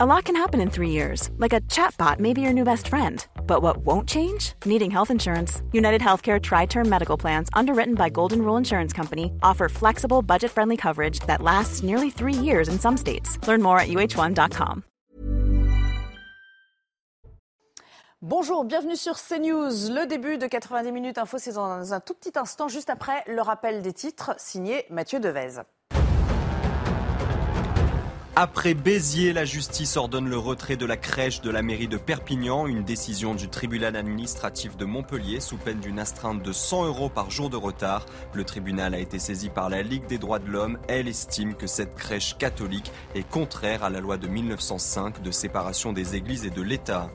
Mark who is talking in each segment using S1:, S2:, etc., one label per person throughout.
S1: A lot can happen in three years, like a chatbot may be your new best friend. But what won't change? Needing health insurance. United Healthcare Tri Term Medical Plans, underwritten by Golden Rule Insurance Company, offer flexible, budget friendly coverage that lasts nearly three years in some states. Learn more at uh1.com.
S2: Bonjour, bienvenue sur CNews. Le début de 90 minutes info, c'est dans un tout petit instant, juste après le rappel des titres, signé Mathieu Devez.
S3: Après Béziers, la justice ordonne le retrait de la crèche de la mairie de Perpignan, une décision du tribunal administratif de Montpellier sous peine d'une astreinte de 100 euros par jour de retard. Le tribunal a été saisi par la Ligue des droits de l'homme. Elle estime que cette crèche catholique est contraire à la loi de 1905 de séparation des églises et de l'État.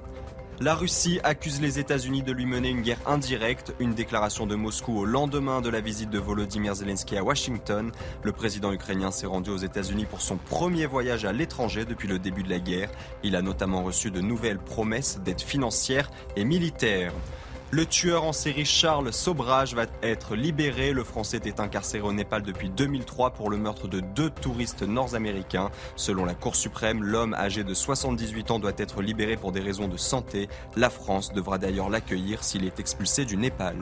S3: La Russie accuse les États-Unis de lui mener une guerre indirecte, une déclaration de Moscou au lendemain de la visite de Volodymyr Zelensky à Washington. Le président ukrainien s'est rendu aux États-Unis pour son premier voyage à l'étranger depuis le début de la guerre. Il a notamment reçu de nouvelles promesses d'aide financière et militaire. Le tueur en série Charles Sobrage va être libéré. Le Français était incarcéré au Népal depuis 2003 pour le meurtre de deux touristes nord-américains. Selon la Cour suprême, l'homme âgé de 78 ans doit être libéré pour des raisons de santé. La France devra d'ailleurs l'accueillir s'il est expulsé du Népal.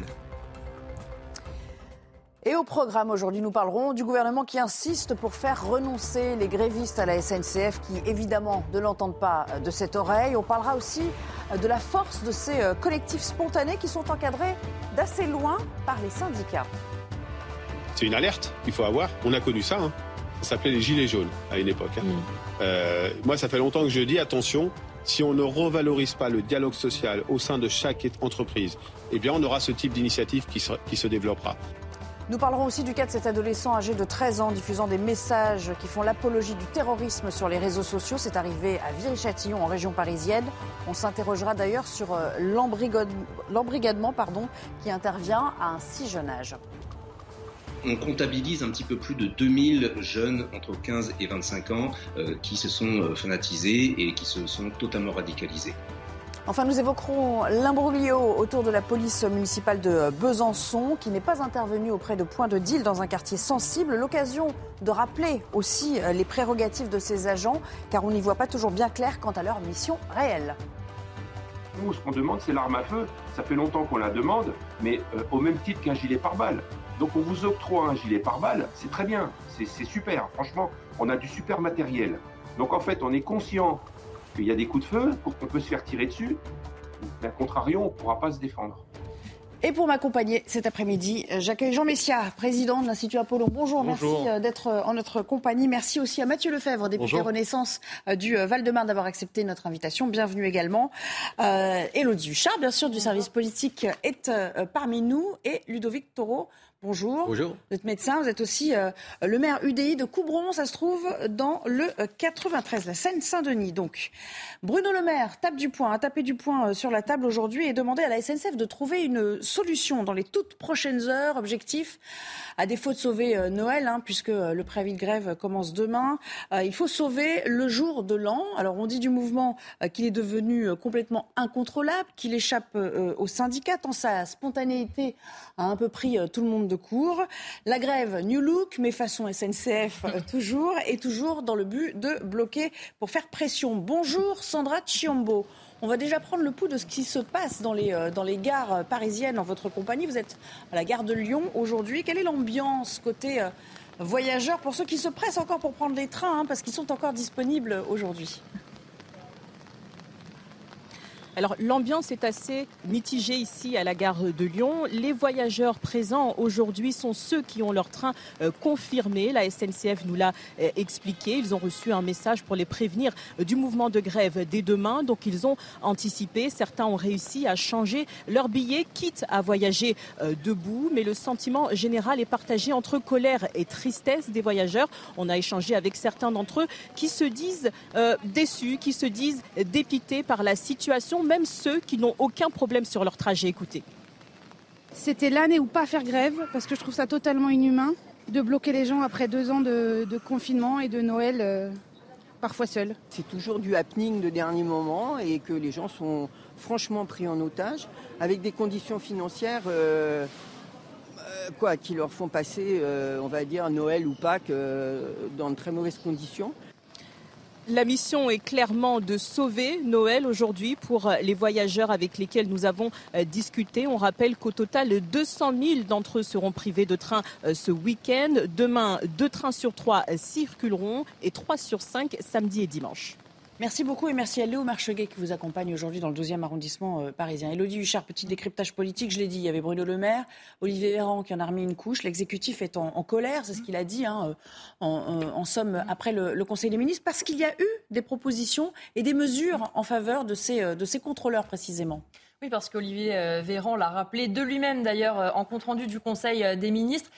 S2: Et au programme aujourd'hui, nous parlerons du gouvernement qui insiste pour faire renoncer les grévistes à la SNCF qui évidemment ne l'entendent pas de cette oreille. On parlera aussi de la force de ces euh, collectifs spontanés qui sont encadrés d'assez loin par les syndicats.
S4: C'est une alerte qu'il faut avoir. On a connu ça. Hein. Ça s'appelait les gilets jaunes à une époque. Hein. Mm. Euh, moi, ça fait longtemps que je dis attention. Si on ne revalorise pas le dialogue social au sein de chaque entreprise, eh bien, on aura ce type d'initiative qui qui se développera.
S2: Nous parlerons aussi du cas de cet adolescent âgé de 13 ans diffusant des messages qui font l'apologie du terrorisme sur les réseaux sociaux. C'est arrivé à Viry-Châtillon en région parisienne. On s'interrogera d'ailleurs sur euh, l'embrigadement qui intervient à un si jeune âge.
S5: On comptabilise un petit peu plus de 2000 jeunes entre 15 et 25 ans euh, qui se sont euh, fanatisés et qui se sont totalement radicalisés.
S2: Enfin, nous évoquerons l'imbroglio autour de la police municipale de Besançon, qui n'est pas intervenue auprès de points de deal dans un quartier sensible. L'occasion de rappeler aussi euh, les prérogatives de ces agents, car on n'y voit pas toujours bien clair quant à leur mission réelle.
S6: Nous, ce qu'on demande, c'est l'arme à feu. Ça fait longtemps qu'on la demande, mais euh, au même titre qu'un gilet pare-balles. Donc on vous octroie un gilet pare-balles, c'est très bien, c'est super. Franchement, on a du super matériel. Donc en fait, on est conscient qu'il y a des coups de feu, pour qu'on peut se faire tirer dessus. Mais à contrario, on ne pourra pas se défendre.
S2: Et pour m'accompagner cet après-midi, euh, j'accueille Jean Messia, président de l'Institut Apollon. Bonjour, merci euh, d'être euh, en notre compagnie. Merci aussi à Mathieu Lefebvre, député Renaissance du Val-de-Marne, d'avoir accepté notre invitation. Bienvenue également. Euh, Élodie Huchard, bien sûr, du service politique, est parmi nous. Et Ludovic Taureau, Bonjour.
S7: Bonjour.
S2: Vous êtes médecin, vous êtes aussi euh, le maire UDI de Coubron, ça se trouve dans le 93, euh, la Seine-Saint-Denis. Donc, Bruno Le Maire tape du poing, a tapé du poing euh, sur la table aujourd'hui et demandé à la SNCF de trouver une solution dans les toutes prochaines heures. Objectif, à défaut de sauver Noël, hein, puisque le préavis de grève commence demain, il faut sauver le jour de l'an. Alors, on dit du mouvement qu'il est devenu complètement incontrôlable, qu'il échappe aux syndicats, tant sa spontanéité a un peu pris tout le monde de cours. La grève New Look, mais façon SNCF euh, toujours, et toujours dans le but de bloquer pour faire pression. Bonjour Sandra Chiombo. On va déjà prendre le pouls de ce qui se passe dans les, euh, dans les gares parisiennes en votre compagnie. Vous êtes à la gare de Lyon aujourd'hui. Quelle est l'ambiance côté euh, voyageurs pour ceux qui se pressent encore pour prendre les trains, hein, parce qu'ils sont encore disponibles aujourd'hui?
S8: Alors l'ambiance est assez mitigée ici à la gare de Lyon. Les voyageurs présents aujourd'hui sont ceux qui ont leur train euh, confirmé. La SNCF nous l'a euh, expliqué. Ils ont reçu un message pour les prévenir euh, du mouvement de grève dès demain. Donc ils ont anticipé. Certains ont réussi à changer leur billet, quitte à voyager debout. Mais le sentiment général est partagé entre colère et tristesse des voyageurs. On a échangé avec certains d'entre eux qui se disent déçus, qui se disent dépités par la situation même ceux qui n'ont aucun problème sur leur trajet. Écoutez.
S9: C'était l'année où pas faire grève, parce que je trouve ça totalement inhumain de bloquer les gens après deux ans de, confinement et de Noël, euh, parfois seuls.
S10: C'est toujours du happening de dernier moment et que les gens sont franchement pris en otage, avec des conditions financières euh, euh, quoi, qui leur font passer, on va dire, Noël ou Pâques dans de très mauvaises conditions.
S8: La mission est clairement de sauver Noël aujourd'hui pour les voyageurs avec lesquels nous avons euh, discuté. On rappelle qu'au total, 200 000 d'entre eux seront privés de train euh, ce week-end. Demain, deux trains sur trois circuleront et trois sur cinq samedi et dimanche.
S2: Merci beaucoup et merci à Léo Marcheguet qui vous accompagne aujourd'hui dans le 12e arrondissement euh, parisien. Elodie Huchard, petit décryptage politique, je l'ai dit, il y avait Bruno Le Maire, Olivier Véran qui en a remis une couche, l'exécutif est en, colère, c'est ce qu'il a dit, hein, euh, en, somme, après le, Conseil des ministres, parce qu'il y a eu des propositions et des mesures en faveur euh, de ces contrôleurs précisément.
S7: Oui, parce qu'Olivier euh, Véran l'a rappelé de lui-même d'ailleurs euh, en compte-rendu du Conseil euh, des ministres.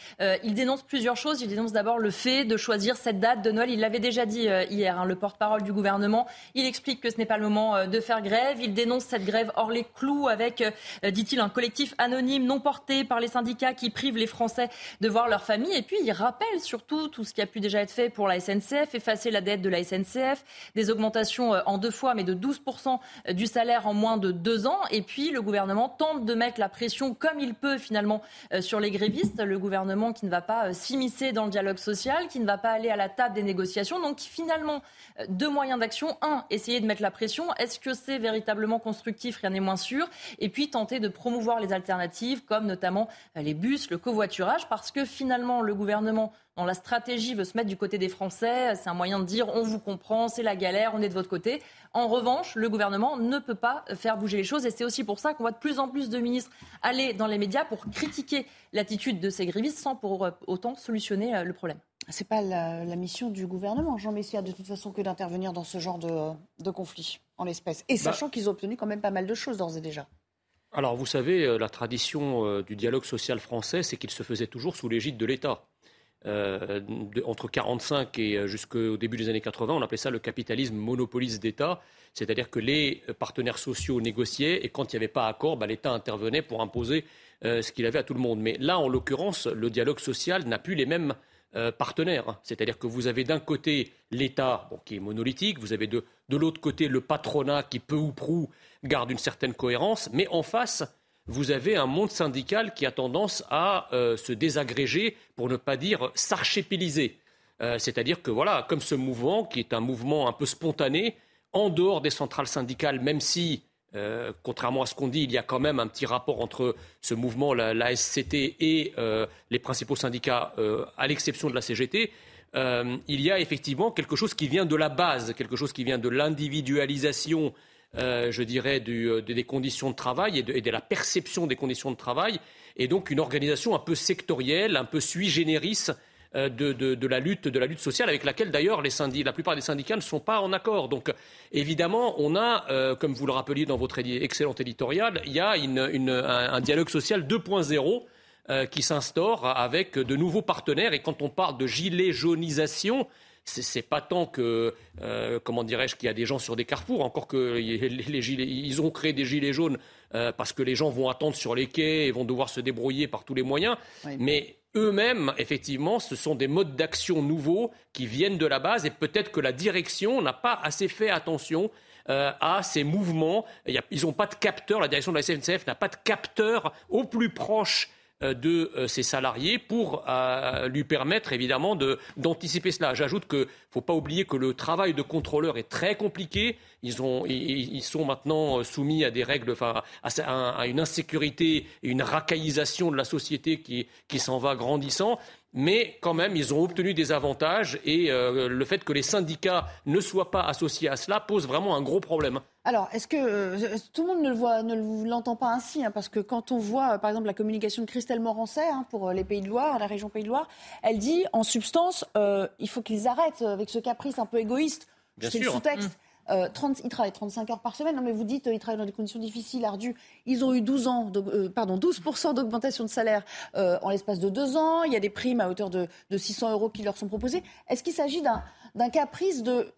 S7: Il dénonce plusieurs choses. Il dénonce d'abord le fait de choisir cette date de Noël. Il l'avait déjà dit hier, hein, le porte-parole du gouvernement. Il explique que ce n'est pas le moment de faire grève. Il dénonce cette grève hors les clous avec, dit-il, un collectif anonyme non porté par les syndicats qui prive les Français de voir leur famille. Et puis il rappelle surtout tout ce qui a pu déjà être fait pour la SNCF, effacer la dette de la SNCF, des augmentations en deux fois, mais de 12% du salaire en moins de deux ans. Et puis le gouvernement tente de mettre la pression comme il peut finalement euh, sur les grévistes. Le gouvernement qui ne va pas euh, s'immiscer dans le dialogue social, qui ne va pas aller à la table des négociations. Donc finalement, euh, deux moyens d'action. Un, essayer de mettre la pression. Est-ce que c'est véritablement constructif? Rien n'est moins sûr. Et puis tenter de promouvoir les alternatives comme notamment les bus, le covoiturage, parce que finalement le gouvernement dans la stratégie veut se mettre du côté des Français. C'est un moyen de dire on vous comprend, c'est la galère, on est de votre côté. En revanche, le gouvernement ne peut pas faire bouger les choses et c'est aussi pour ça qu'on voit de plus en plus de ministres aller dans les médias pour critiquer l'attitude de ces grévistes sans pour autant solutionner euh, le problème.
S2: Ce n'est pas la, mission du gouvernement, Jean Messia, de toute façon, que d'intervenir dans ce genre de, conflit en l'espèce. Et bah sachant qu'ils ont obtenu quand même pas mal de choses d'ores et déjà.
S11: Alors, vous savez, euh, la tradition euh, du dialogue social français, c'est qu'il se faisait toujours sous l'égide de l'État. Euh, entre 1945 et euh, jusqu'au début des années 80, on appelait ça le capitalisme monopoliste d'État, c'est-à-dire que les partenaires sociaux négociaient et quand il n'y avait pas accord, bah, l'État intervenait pour imposer euh, ce qu'il avait à tout le monde. Mais là, en l'occurrence, le dialogue social n'a plus les mêmes partenaires. C'est-à-dire que vous avez d'un côté l'État qui est monolithique, vous avez de, de l'autre côté le patronat qui peu ou prou garde une certaine cohérence, mais en face, vous avez un monde syndical qui a tendance à euh, se désagréger, pour ne pas dire s'archipéliser. Euh, c'est-à-dire que voilà, comme ce mouvement, qui est un mouvement un peu spontané, en dehors des centrales syndicales, même si, euh, contrairement à ce qu'on dit, il y a quand même un petit rapport entre ce mouvement, la, SCT, et les principaux syndicats, à l'exception de la CGT, il y a effectivement quelque chose qui vient de la base, quelque chose qui vient de l'individualisation euh, je dirais, euh, des conditions de travail et de, la perception des conditions de travail, et donc une organisation un peu sectorielle, un peu sui generis euh, de, la lutte, sociale, avec laquelle d'ailleurs la plupart des syndicats ne sont pas en accord. Donc évidemment, on a, comme vous le rappeliez dans votre excellent éditorial, il y a un, dialogue social 2.0 qui s'instaure avec de nouveaux partenaires. Et quand on parle de gilet jaunisation, c'est pas tant que, euh, comment dirais-je, qu'il y a des gens sur des carrefours, encore que les, gilets, ils ont créé des gilets jaunes euh, parce que les gens vont attendre sur les quais et vont devoir se débrouiller par tous les moyens. Mais eux-mêmes, effectivement, ce sont des modes d'action nouveaux qui viennent de la base et peut-être que la direction n'a pas assez fait attention euh, à ces mouvements. ils n'ont pas de capteur, la direction de la SNCF n'a pas de capteur au plus proche de euh, ses salariés pour euh, lui permettre évidemment d'anticiper cela. J'ajoute qu'il ne faut pas oublier que le travail de contrôleur est très compliqué. Ils, sont maintenant soumis à des règles, enfin, à, une insécurité et une racaillisation de la société qui, qui s'en va grandissant mais quand même, ils ont obtenu des avantages et euh, le fait que les syndicats ne soient pas associés à cela pose vraiment un gros problème.
S2: Alors, est-ce que euh, tout le monde ne le voit, ne l'entend pas ainsi hein, Parce que quand on voit, par exemple, la communication de Christelle Morancet hein, pour euh, les Pays de Loire, la région Pays de Loire, elle dit, en substance, il faut qu'ils arrêtent avec ce caprice un peu égoïste. C'est le sous-texte. Mmh. Euh, ils travaillent 35 heures par semaine. Non, mais vous dites, euh, ils travaillent dans des conditions difficiles, ardues. Ils ont eu 12 ans, euh, pardon, 12% d'augmentation de salaire en l'espace de deux ans. Il y a des primes à hauteur de, 600 euros qui leur sont proposées. Est-ce qu'il s'agit d'un caprice de,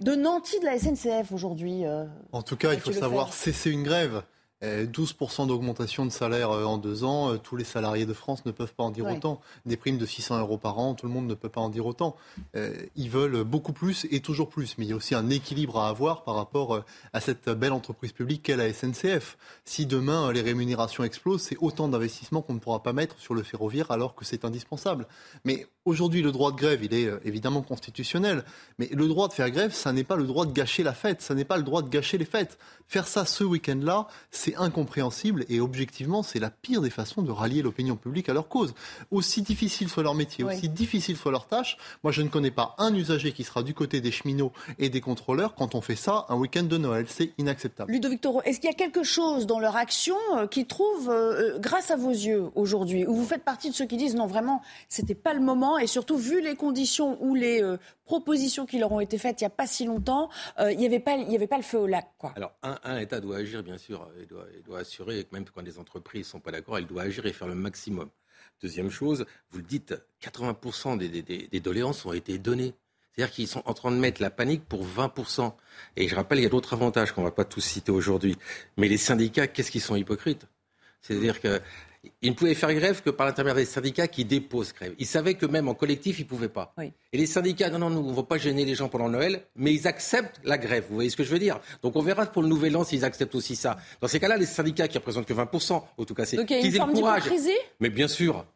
S2: de nanti de la SNCF aujourd'hui
S12: En tout cas, il faut savoir cesser une grève. 12% d'augmentation de salaire en deux ans, tous les salariés de France ne peuvent pas en dire autant. Des primes de 600 euros par an, tout le monde ne peut pas en dire autant. Ils veulent beaucoup plus et toujours plus. Mais il y a aussi un équilibre à avoir par rapport à cette belle entreprise publique qu'est la SNCF. Si demain les rémunérations explosent, c'est autant d'investissements qu'on ne pourra pas mettre sur le ferroviaire alors que c'est indispensable. Mais aujourd'hui, le droit de grève, il est évidemment constitutionnel. Mais le droit de faire grève, ça n'est pas le droit de gâcher la fête, ça n'est pas le droit de gâcher les fêtes. Faire ça ce week-end-là, c'est incompréhensible et objectivement, c'est la pire des façons de rallier l'opinion publique à leur cause. Aussi difficile soit leur métier, aussi difficile soit leur tâche, moi je ne connais pas un usager qui sera du côté des cheminots et des contrôleurs quand on fait ça un week-end de Noël. C'est inacceptable.
S2: Ludovic Toro, est-ce qu'il y a quelque chose dans leur action euh, qui trouve, euh, euh, grâce à vos yeux aujourd'hui, où vous faites partie de ceux qui disent non, vraiment, c'était pas le moment et surtout vu les conditions où les propositions qui leur ont été faites il n'y a pas si longtemps, il n'y avait, pas, avait pas le feu au lac. Quoi?
S13: Alors, un, État doit agir, bien sûr. Il il doit assurer même quand les entreprises ne sont pas d'accord, il doit agir et faire le maximum. Deuxième chose, vous le dites, 80% des, des, doléances ont été données. C'est-à-dire qu'ils sont en train de mettre la panique pour 20%. Et je rappelle, il y a d'autres avantages qu'on ne va pas tous citer aujourd'hui. Mais les syndicats, qu'est-ce qu'ils sont hypocrites? C'est-à-dire que ils ne pouvaient faire grève que par l'intermédiaire des syndicats qui déposent grève. Ils savaient que même en collectif, ils ne pouvaient pas. Et les syndicats, non, non, nous, on ne va pas gêner les gens pendant Noël, mais ils acceptent la grève. Vous voyez ce que je veux dire? Donc on verra pour le Nouvel An s'ils acceptent aussi ça. Dans ces cas-là, les syndicats qui représentent que 20%, en tout cas, c'est
S2: qu'ils aient le courage.
S13: Mais bien sûr,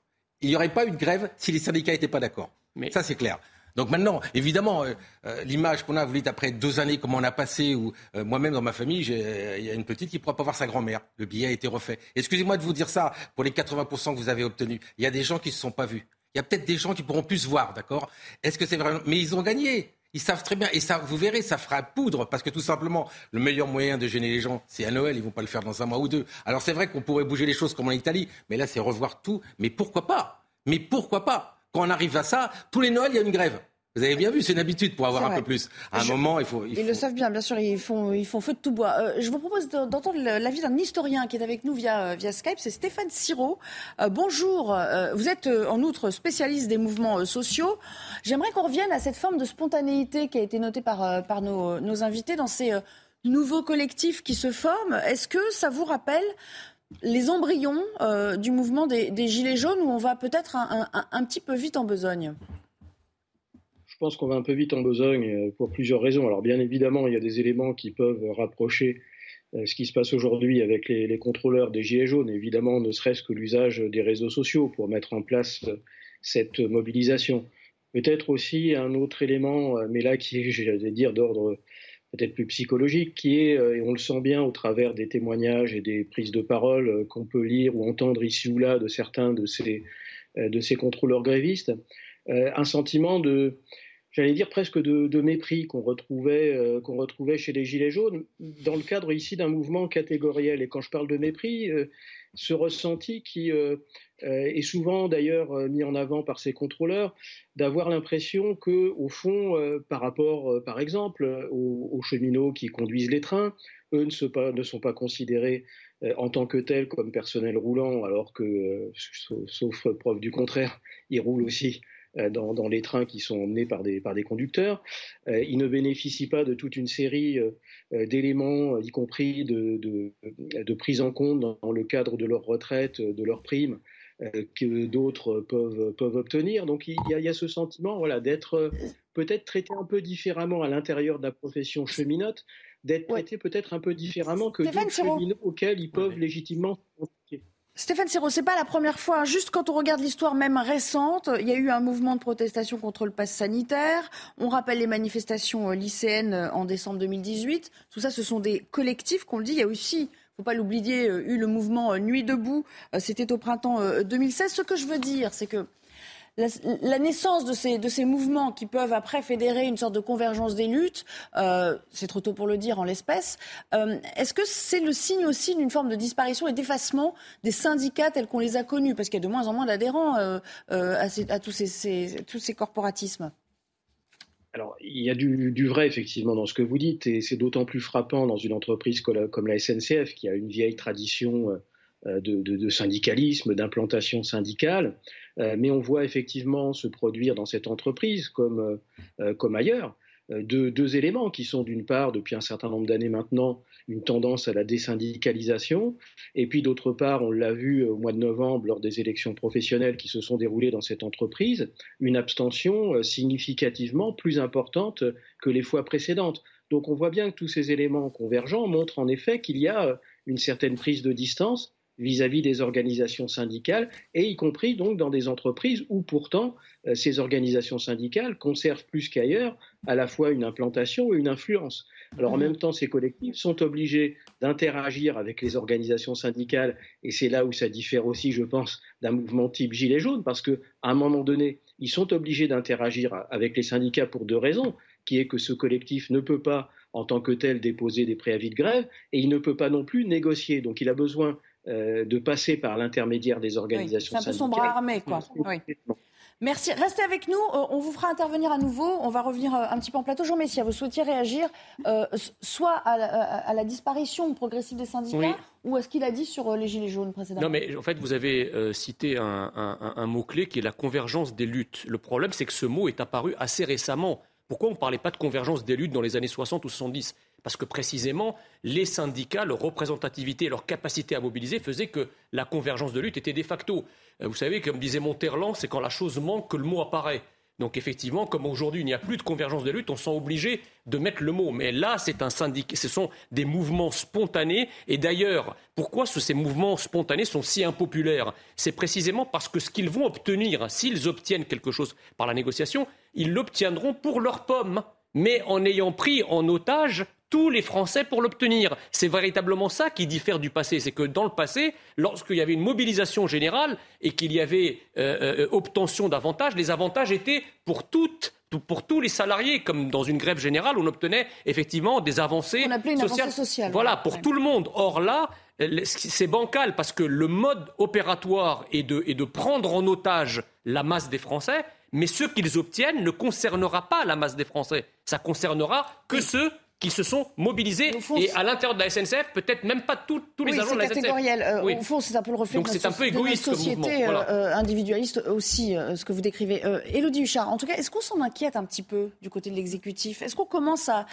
S13: il n'y aurait pas eu de grève si les syndicats n'étaient pas d'accord. Mais... Ça, c'est clair. Donc maintenant, évidemment, euh, euh, l'image qu'on a, vous dites, après deux années, comment on a passé, ou euh, moi-même dans ma famille, il y a une petite qui ne pourra pas voir sa grand-mère. Le billet a été refait. Excusez-moi de vous dire ça, pour les 80% que vous avez obtenus, il y a des gens qui ne se sont pas vus. Il y a peut-être des gens qui pourront plus se voir, d'accord? Est-ce que c'est vraiment... Mais ils ont gagné. Ils savent très bien, et ça, vous verrez, ça fera poudre, parce que tout simplement, le meilleur moyen de gêner les gens, c'est à Noël, ils vont pas le faire dans un mois ou deux. Alors c'est vrai qu'on pourrait bouger les choses comme en Italie, mais là c'est revoir tout. Mais pourquoi pas? Mais pourquoi pas? Quand on arrive à ça, tous les Noëls, il y a une grève. Vous avez bien vu, c'est une habitude pour avoir un peu plus. À un moment, il faut,
S2: Ils le savent bien, bien sûr, ils font, ils font feu de tout bois. Euh, je vous propose d'entendre l'avis d'un historien qui est avec nous via, euh, via Skype, c'est Stéphane Siro. Euh, bonjour, vous êtes en outre spécialiste des mouvements sociaux. J'aimerais qu'on revienne à cette forme de spontanéité qui a été notée par, par nos, nos invités dans ces nouveaux collectifs qui se forment. Est-ce que ça vous rappelle les embryons du mouvement des, Gilets jaunes où on va peut-être un, petit peu vite en besogne?
S14: Je pense qu'on va un peu vite en besogne euh, pour plusieurs raisons. Alors bien évidemment, il y a des éléments qui peuvent rapprocher euh, ce qui se passe aujourd'hui avec les, contrôleurs des Gilets jaunes, évidemment, ne serait-ce que l'usage des réseaux sociaux pour mettre en place euh, cette mobilisation. Peut-être aussi un autre élément, mais là qui est, j'allais dire, d'ordre peut-être plus psychologique, qui est, et on le sent bien au travers des témoignages et des prises de parole qu'on peut lire ou entendre ici ou là de certains de ces, de ces contrôleurs grévistes, un sentiment de, j'allais dire presque de, mépris qu'on retrouvait, euh, retrouvait chez les Gilets jaunes, dans le cadre ici d'un mouvement catégoriel. Et quand je parle de mépris, euh, ce ressenti qui euh, est souvent d'ailleurs mis en avant par ces contrôleurs, d'avoir l'impression que, au fond, par rapport, par exemple, aux, cheminots qui conduisent les trains, eux ne, sont pas considérés en tant que tels comme personnel roulant, alors que, sauf preuve du contraire, ils roulent aussi euh, dans, les trains qui sont emmenés par des, conducteurs. Euh, ils ne bénéficient pas de toute une série euh, d'éléments, y compris de, prise en compte dans, le cadre de leur retraite, de leur prime, que d'autres peuvent, peuvent obtenir. Donc il y, a, ce sentiment voilà, d'être peut-être traité un peu différemment à l'intérieur de la profession cheminote, d'être traité peut-être un peu différemment que d'autres cheminots auxquels ils peuvent légitimement
S2: Stéphane Siro, c'est pas la première fois. Juste quand on regarde l'histoire même récente, il y a eu un mouvement de protestation contre le pass sanitaire. On rappelle les manifestations euh, lycéennes euh, en décembre 2018. Tout ça, ce sont des collectifs qu'on le dit. Il y a aussi faut pas l'oublier, euh, eu le mouvement Nuit debout, c'était au printemps 2016. Ce que je veux dire, c'est que la, naissance de ces, de ces mouvements qui peuvent après fédérer une sorte de convergence des luttes, euh, c'est trop tôt pour le dire en l'espèce, euh, est-ce que c'est le signe aussi d'une forme de disparition et d'effacement des syndicats tels qu'on les a connus? Parce qu'il y a de moins en moins d'adhérents euh, à, tous, ces, tous ces corporatismes.
S14: Alors, il y a du, vrai effectivement dans ce que vous dites, et c'est d'autant plus frappant dans une entreprise comme la, SNCF, qui a une vieille tradition de syndicalisme, d'implantation syndicale. Euh, mais on voit effectivement se produire dans cette entreprise, comme, euh, euh, ailleurs, deux, éléments qui sont d'une part, depuis un certain nombre d'années maintenant, une tendance à la désyndicalisation, et puis d'autre part, on l'a vu au mois de novembre lors des élections professionnelles qui se sont déroulées dans cette entreprise, une abstention significativement plus importante que les fois précédentes. Donc on voit bien que tous ces éléments convergents montrent en effet qu'il y a une certaine prise de distance vis-à-vis des organisations syndicales, et y compris donc dans des entreprises où pourtant euh, ces organisations syndicales conservent plus qu'ailleurs à la fois une implantation et une influence. Alors en mhm. même temps, ces collectifs sont obligés d'interagir avec les organisations syndicales, et c'est là où ça diffère aussi, je pense, d'un mouvement type Gilets jaunes, parce qu'à un moment donné, ils sont obligés d'interagir avec les syndicats pour deux raisons, qui est que ce collectif ne peut pas en tant que tel déposer des préavis de grève, et il ne peut pas non plus négocier. Donc il a besoin euh, de passer par l'intermédiaire des organisations
S2: syndicales. C'est un peu son bras armé, quoi. Merci. Restez avec nous. Euh, on vous fera intervenir à nouveau. On va revenir euh, un petit peu en plateau. Jean Messia, vous souhaitiez réagir soit à la, disparition progressive des syndicats ou à ce qu'il a dit sur les Gilets jaunes précédemment?
S11: Non, mais en fait, vous avez cité un mot-clé qui est la convergence des luttes. Le problème, c'est que ce mot est apparu assez récemment. Pourquoi on ne parlait pas de convergence des luttes dans les années 60 ou 70 Parce que précisément, les syndicats, leur représentativité leur capacité à mobiliser faisaient que la convergence de lutte était de facto. Euh, vous savez, comme disait Monterland, c'est quand la chose manque que le mot apparaît. Donc effectivement, comme aujourd'hui il n'y a plus de convergence de lutte, on sent obligé de mettre le mot. Mais là, c'est un syndicat, ce sont des mouvements spontanés. Et d'ailleurs, pourquoi ces mouvements spontanés sont si impopulaires? C'est précisément parce que ce qu'ils vont obtenir, s'ils obtiennent quelque chose par la négociation, ils l'obtiendront pour leurs pommes, mais en ayant pris en otage tous les Français pour l'obtenir. C'est véritablement ça qui diffère du passé. C'est que dans le passé, lorsqu'il y avait une mobilisation générale et qu'il y avait euh, euh, obtention d'avantages, les avantages étaient pour toutes pour tous les salariés, comme dans une grève générale, on obtenait effectivement des avancées
S2: sociales.
S11: Voilà, pour tout le monde. Or là, c'est bancal parce que le mode opératoire est de, est de prendre en otage la masse des Français, mais ce qu'ils obtiennent ne concernera pas la masse des Français. Ça concernera que ceux qui se sont mobilisés. et à l'intérieur de la SNCF, peut-être même pas tous les agents de la SNCF.
S2: Euh, oui. Au fond, c'est un peu le reflet
S11: Donc
S2: de,
S11: notre, un peu égoïste
S2: société euh, euh, individualiste aussi, ce que vous décrivez. Élodie Huchard, en tout cas, est-ce qu'on s'en inquiète un petit peu du côté de l'exécutif? Est-ce qu'on commence à,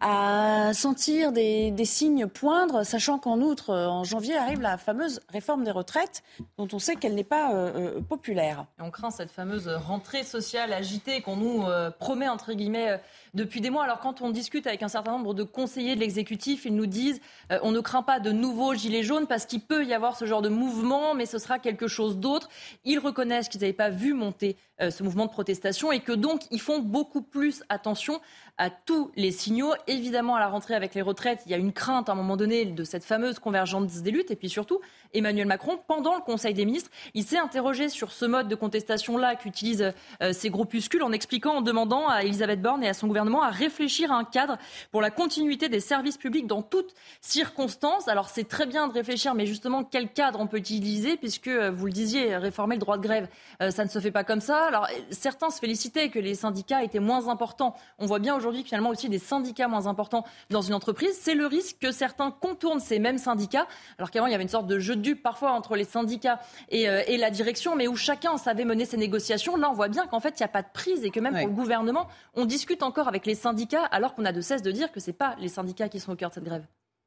S2: à sentir des, des, signes poindre, sachant qu'en outre, en janvier, arrive la fameuse réforme des retraites, dont on sait qu'elle n'est pas populaire?
S7: On craint cette fameuse rentrée sociale agitée qu'on nous promet, entre guillemets, depuis des mois. Alors quand on discute avec un certain nombre de conseillers de l'exécutif, ils nous disent euh, on ne craint pas de nouveaux gilets jaunes parce qu'il peut y avoir ce genre de mouvement, mais ce sera quelque chose d'autre. Ils reconnaissent qu'ils n'avaient pas vu monter euh, ce mouvement de protestation et que donc ils font beaucoup plus attention à tous les signaux. Évidemment, à la rentrée avec les retraites, il y a une crainte à un moment donné de cette fameuse convergence des luttes. Et puis surtout, Emmanuel Macron, pendant le Conseil des ministres, il s'est interrogé sur ce mode de contestation-là qu'utilisent euh, ces groupuscules en expliquant, en demandant à Elisabeth Borne et à son gouvernement à réfléchir à un cadre pour la continuité des services publics dans toutes circonstances. Alors c'est très bien de réfléchir, mais justement, quel cadre on peut utiliser puisque, euh, vous le disiez, réformer le droit de grève, euh, ça ne se fait pas comme ça. Alors certains se félicitaient que les syndicats étaient moins importants. On voit bien aujourd'hui finalement aussi des syndicats moins importants dans une entreprise. C'est le risque que certains contournent ces mêmes syndicats, alors qu'avant il y avait une sorte de jeu de parfois entre les syndicats et, euh, et la direction, mais où chacun savait mener ses négociations. Là, on voit bien qu'en fait il n'y a pas de prise et que même pour le gouvernement, on discute encore avec les syndicats alors qu'on a de cesse de dire que ce n'est pas les syndicats qui sont au cœur de cette grève.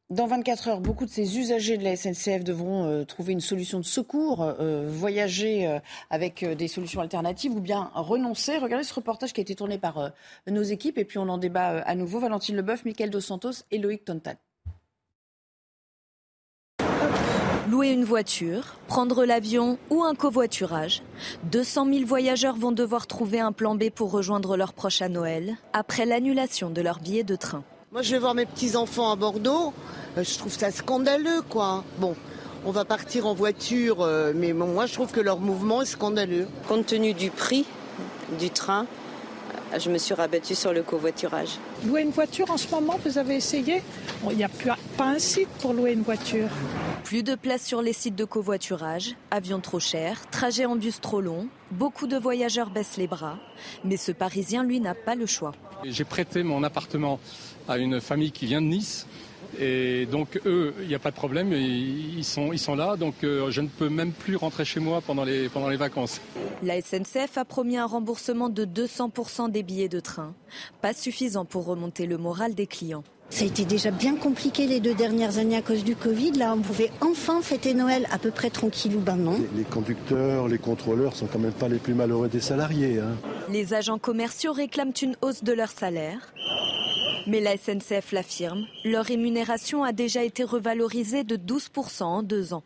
S2: Dans 24 heures, beaucoup de ces usagers de la SNCF devront euh, trouver une solution de secours, euh, voyager euh, avec des solutions alternatives ou bien renoncer. Regardez ce reportage qui a été tourné par nos équipes et puis on en débat à nouveau. Valentine Leboeuf, Michael Dos Santos et Loïc Tontal.
S15: Louer une voiture, prendre l'avion ou un covoiturage. 200 000 voyageurs vont devoir trouver un plan B pour rejoindre leurs proches à Noël après l'annulation de leur billet de train.
S16: Moi, je vais voir mes petits-enfants à Bordeaux. Euh, je trouve ça scandaleux, quoi. Bon, on va partir en voiture, euh, mais moi, je trouve que leur mouvement est scandaleux.
S17: Compte tenu du prix du train, euh, je me suis rabattue sur le covoiturage.
S18: Louer une voiture en ce moment, vous avez essayé Il n'y a pas un site pour louer une voiture.
S15: Plus de place sur les sites de covoiturage, avions trop chers, trajets en bus trop longs, beaucoup de voyageurs baissent les bras, mais ce Parisien, lui, n'a pas le choix.
S19: J'ai prêté mon appartement à une famille qui vient de Nice. Et donc eux, il n'y a pas de problème, ils sont, là, donc euh, je ne peux même plus rentrer chez moi pendant les, pendant les vacances.
S15: La SNCF a promis un remboursement de 200% des billets de train, pas suffisant pour remonter le moral des clients.
S20: Ça a été déjà bien compliqué les deux dernières années à cause du Covid. Là, on pouvait enfin fêter Noël à peu près tranquillou. Ben non.
S21: Les, conducteurs, les contrôleurs sont quand même pas les plus malheureux des salariés. Hein.
S15: Les agents commerciaux réclament une hausse de leur salaire. Mais la SNCF l'affirme, leur rémunération a déjà été revalorisée de 12% en deux ans.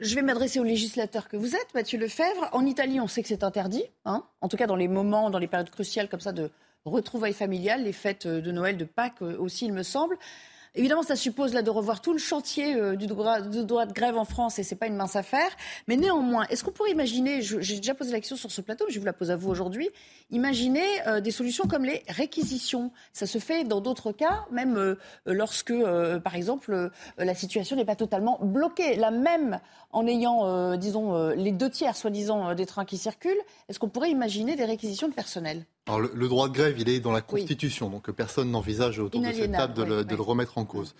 S2: Je vais m'adresser au législateur que vous êtes, Mathieu Lefebvre. En Italie, on sait que c'est interdit, hein en tout cas dans les moments, dans les périodes cruciales comme ça de retrouvailles familiales, les fêtes de Noël, de Pâques euh, aussi, il me semble. Évidemment, ça suppose là de revoir tout le chantier euh, du droit, de grève en France et c'est pas une mince affaire. Mais néanmoins, est-ce qu'on pourrait imaginer, j'ai déjà posé la question sur ce plateau, mais je vous la pose à vous aujourd'hui, imaginer euh, des solutions comme les réquisitions? Ça se fait dans d'autres cas, même euh, lorsque, par exemple, la situation n'est pas totalement bloquée. Là même, en ayant, disons, les deux tiers, soi-disant, des trains qui circulent, est-ce qu'on pourrait imaginer des réquisitions de personnel?
S12: Alors, le, droit de grève, il est dans la Constitution, donc personne n'envisage autour de cette table de, le, de le, remettre en cause.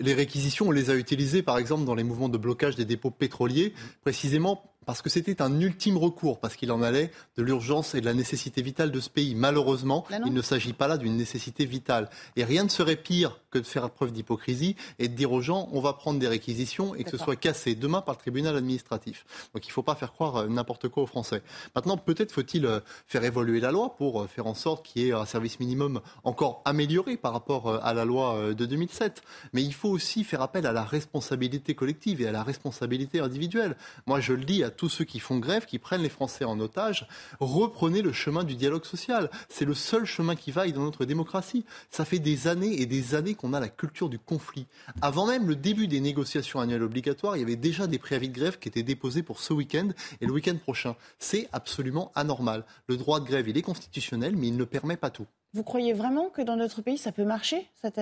S12: Les réquisitions, on les a utilisées, par exemple, dans les mouvements de blocage des dépôts pétroliers, précisément parce que c'était un ultime recours, parce qu'il en allait de l'urgence et de la nécessité vitale de ce pays. Malheureusement, il ne s'agit pas là d'une nécessité vitale. Et rien ne serait pire que de faire preuve d'hypocrisie et de dire aux gens on va prendre des réquisitions et que ce soit cassé demain par le tribunal administratif. Donc il ne faut pas faire croire euh, n'importe quoi aux Français. Maintenant, peut-être faut-il euh, faire évoluer la loi pour euh, faire en sorte qu'il y ait un service minimum encore amélioré par rapport à la loi de 2007. Mais il faut aussi faire appel à la responsabilité collective et à la responsabilité individuelle. Moi, je le dis à tous ceux qui font grève, qui prennent les Français en otage, reprenez le chemin du dialogue social. C'est le seul chemin qui vaille dans notre démocratie. Ça fait des années et des années qu'on a la culture du conflit. Avant même le début des négociations annuelles obligatoires, il y avait déjà des préavis de grève qui étaient déposés pour ce week-end et le week-end prochain. C'est absolument anormal. Le droit de grève, il est constitutionnel, mais il ne permet pas tout.
S2: Vous croyez vraiment que dans notre pays, ça peut marcher cette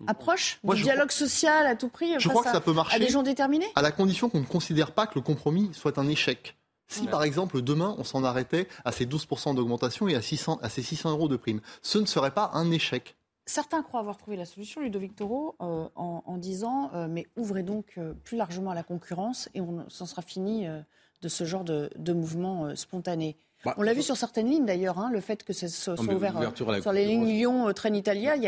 S2: euh, approche du dialogue social à tout prix
S12: Je crois que ça peut marcher
S2: à des gens déterminés?
S12: À la condition qu'on ne considère pas que le compromis soit un échec. Si par exemple demain on s'en arrêtait à ces 12% d'augmentation et à, 600, à ces 600 euros de prime, ce ne serait pas un échec.
S2: Certains croient avoir trouvé la solution, Ludovic Toro, euh, en, disant euh, mais ouvrez donc euh, plus largement à la concurrence et on s'en sera fini de ce genre de, mouvement spontané. Bah, on l'a vu sur certaines lignes d'ailleurs, hein, le fait que ça soit ouvert sur les lignes Lyon-Train-Italia, il,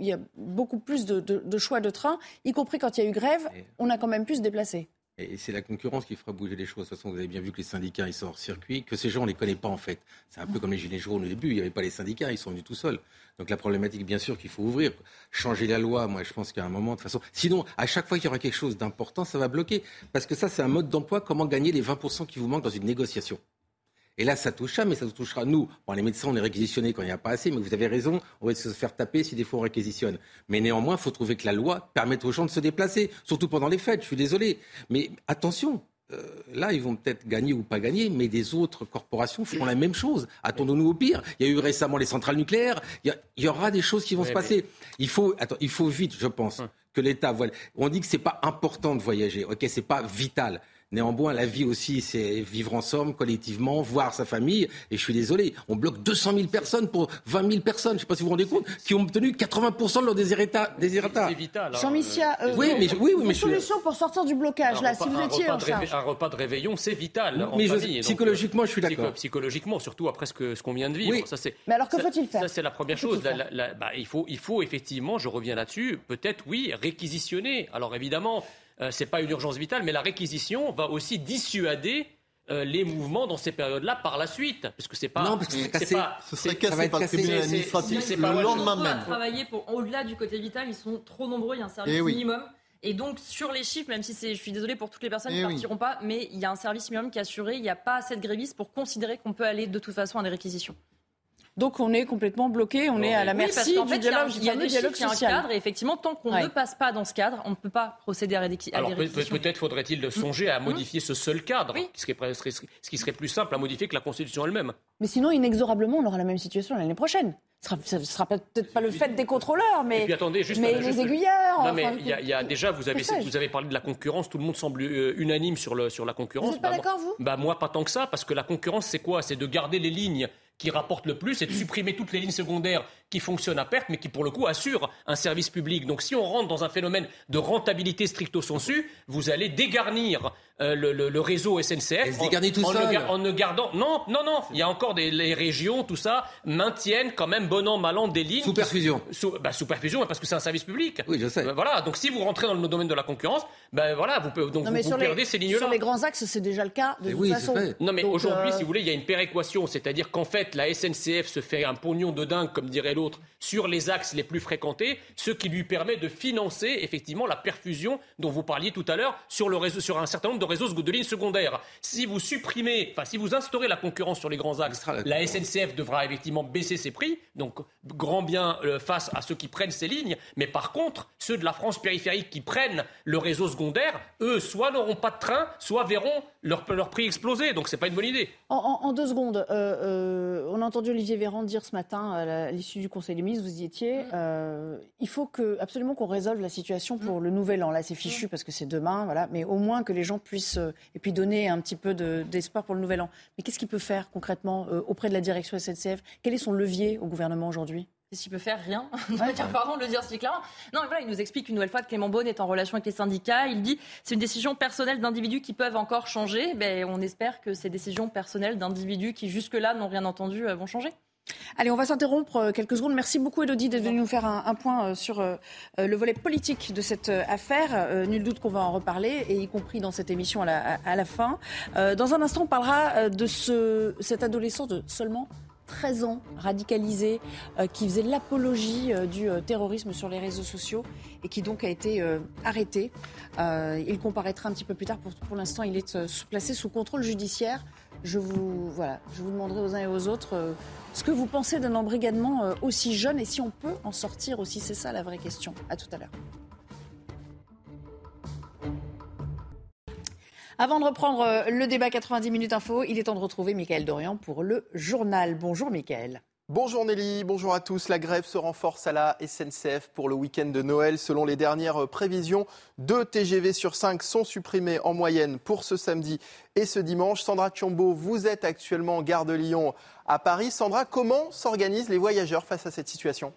S2: y a beaucoup plus de, choix de trains, y compris quand il y a eu grève, on a quand même pu se déplacer.
S13: Et c'est la concurrence qui fera bouger les choses. De toute façon, vous avez bien vu que les syndicats, ils sont hors circuit, que ces gens, on ne les connaît pas en fait. C'est un peu comme les Gilets jaunes au début, il n'y avait pas les syndicats, ils sont venus tout seuls. Donc la problématique, bien sûr, qu'il faut ouvrir. Changer la loi, moi, je pense qu'à un moment, de toute façon. Sinon, à chaque fois qu'il y aura quelque chose d'important, ça va bloquer. Parce que ça, c'est un mode d'emploi, comment gagner les 20% qui vous manquent dans une négociation. Et là, ça touche ça, mais ça touchera nous. Bon, les médecins, on est réquisitionnés quand il n'y a pas assez, mais vous avez raison, on va se faire taper si des fois on réquisitionne. Mais néanmoins, il faut trouver que la loi permette aux gens de se déplacer, surtout pendant les fêtes, je suis désolé. Mais attention, euh, là, ils vont peut-être gagner ou pas gagner, mais des autres corporations feront la même chose. Attendons-nous au pire. Il y a eu récemment les centrales nucléaires. Il y, aura des choses qui vont se passer. Il, faut, attends, il faut vite, je pense, hum. que l'État On dit que c'est pas important de voyager. Ok, c'est pas vital. Néanmoins, la vie aussi, c'est vivre ensemble, collectivement, voir sa famille. Et je suis désolé, on bloque 200 000 personnes pour 20 000 personnes, je ne sais pas si vous vous rendez compte, qui ont obtenu 80% de leur désirata.
S2: C'est vital. Hein. Jean Missia,
S13: euh, oui, mais, oui, oui,
S2: mais solution pour sortir du blocage, là, si vous étiez en charge.
S11: Un repas de réveillon, c'est vital.
S13: Mais psychologiquement, je suis d'accord.
S11: Psychologiquement, surtout après ce qu'on vient de vivre. Ça,
S2: mais alors, que faut-il faire
S11: Ça, c'est la première chose. Bah, il, faut, il faut effectivement, je reviens là-dessus, peut-être, oui, réquisitionner. Alors évidemment, euh, ce n'est pas une urgence vitale, mais la réquisition va aussi dissuader euh, les mouvements dans ces périodes-là par la suite, parce que c'est pas.
S12: Non, parce que c'est pas. Ce serait cassé par le tribunal administratif le lendemain même.
S7: Travailler pour au-delà du côté vital, ils sont trop nombreux, il y a un service eh minimum. Et donc sur les chiffres, même si c'est, je suis désolée pour toutes les personnes qui ne eh partiront pas, mais il y a un service minimum qui est assuré, il n'y a pas assez de grévistes pour considérer qu'on peut aller de toute façon à des réquisitions.
S2: Donc on est complètement bloqué, on est à la merci
S7: du dialogue, il y a, des dialogue social. Il y a un cadre et effectivement, tant qu'on ne passe pas dans ce cadre, on ne peut pas procéder à, des Alors
S11: peut-être faudrait-il songer à modifier ce seul cadre, ce, qui serait, plus simple à modifier que la Constitution elle-même.
S2: Mais sinon, inexorablement, on aura la même situation l'année prochaine. Ce ne sera, peut-être pas le fait des contrôleurs, mais, mais les aiguilleurs.
S11: Non, mais il y, a déjà, vous avez, vous avez parlé de la concurrence, tout le monde semble euh, unanime sur, le, sur la concurrence. Vous
S2: n'êtes pas
S11: bah,
S2: d'accord, vous?
S11: bah, Moi, pas tant que ça, parce que la concurrence, c'est quoi? C'est de garder les lignes qui rapportent le plus et de supprimer toutes les lignes secondaires qui fonctionne à perte, mais qui pour le coup assure un service public. Donc si on rentre dans un phénomène de rentabilité stricto sensu, vous allez dégarnir euh, le, réseau SNCF
S13: en, tout
S11: en, ne, en, ne, gardant. Non, non, non. Il y a encore des les régions, tout ça, maintiennent quand même bon an, mal an des lignes.
S13: Sous perfusion.
S11: sous, bah, sous, perfusion, parce que c'est un service public.
S13: Oui, je sais.
S11: Euh, voilà. Donc si vous rentrez dans le domaine de la concurrence, ben voilà, vous, donc, vous, perdez ces lignes-là.
S2: Sur les grands axes, c'est déjà le cas de toute façon.
S11: Non, mais aujourd'hui, euh, si vous voulez, il y a une péréquation, c'est-à-dire qu'en fait, la SNCF se fait un pognon de dingue, comme dirait l'autre, sur les axes les plus fréquentés, ce qui lui permet de financer effectivement la perfusion dont vous parliez tout à l'heure sur, le réseau, sur un certain nombre de réseaux de lignes secondaires si vous supprimez, enfin si vous instaurez la concurrence sur les grands axes, la SNCF devra effectivement baisser ses prix, donc grand bien euh, face à ceux qui prennent ces lignes. Mais par contre, ceux de la France périphérique qui prennent le réseau secondaire, eux, soit n'auront pas de train, soit verront leur, leur prix exploser. Donc c'est pas une bonne idée.
S2: En, deux secondes, euh, euh, on a entendu Olivier Véran dire ce matin à l'issue du Conseil des ministres, vous y étiez, il faut que, absolument qu'on résolve la situation pour le nouvel an. Là, c'est fichu parce que c'est demain, voilà, mais au moins que les gens puissent et puis donner un petit peu d'espoir pour le nouvel an. Mais qu'est-ce qu'il peut faire concrètement euh, auprès de la direction SNCF Quel est son levier au gouvernement aujourd'hui?
S7: Qu'est-ce qu'il peut faire? Rien. Pardon de le dire si clairement. Non, mais voilà, il nous explique une nouvelle fois que Clément Beaune est en relation avec les syndicats. Il dit c'est une décision personnelle d'individus qui peuvent encore changer. Ben, on espère que ces décisions personnelles d'individus qui jusque-là n'ont rien entendu euh, vont changer.
S2: Allez, on va s'interrompre euh, quelques secondes. Merci beaucoup, Elodie, d'être venue nous faire un, point euh, sur euh, le volet politique de cette affaire. Nul doute qu'on va en reparler, et y compris dans cette émission à la, fin. Dans un instant, on parlera de ce, cet adolescent de seulement 13 ans, radicalisé, qui faisait l'apologie du terrorisme sur les réseaux sociaux et qui donc a été arrêté. il comparaîtra un petit peu plus tard. Pour, pour l'instant, il est placé sous contrôle judiciaire. Je vous, demanderai aux uns et aux autres ce que vous pensez d'un embrigadement euh, aussi jeune et si on peut en sortir aussi. C'est ça la vraie question. À tout à l'heure. Avant de reprendre euh, le débat 90 minutes info, il est temps de retrouver Michael Dorian pour le journal. Bonjour Michael.
S22: Bonjour Nelly, bonjour à tous. La grève se renforce à la SNCF pour le week-end de Noël. Selon les dernières prévisions, deux TGV sur cinq sont supprimés en moyenne pour ce samedi et ce dimanche. Sandra Thiombo, vous êtes actuellement en gare de Lyon à Paris. Sandra, comment s'organisent les voyageurs face à cette situation?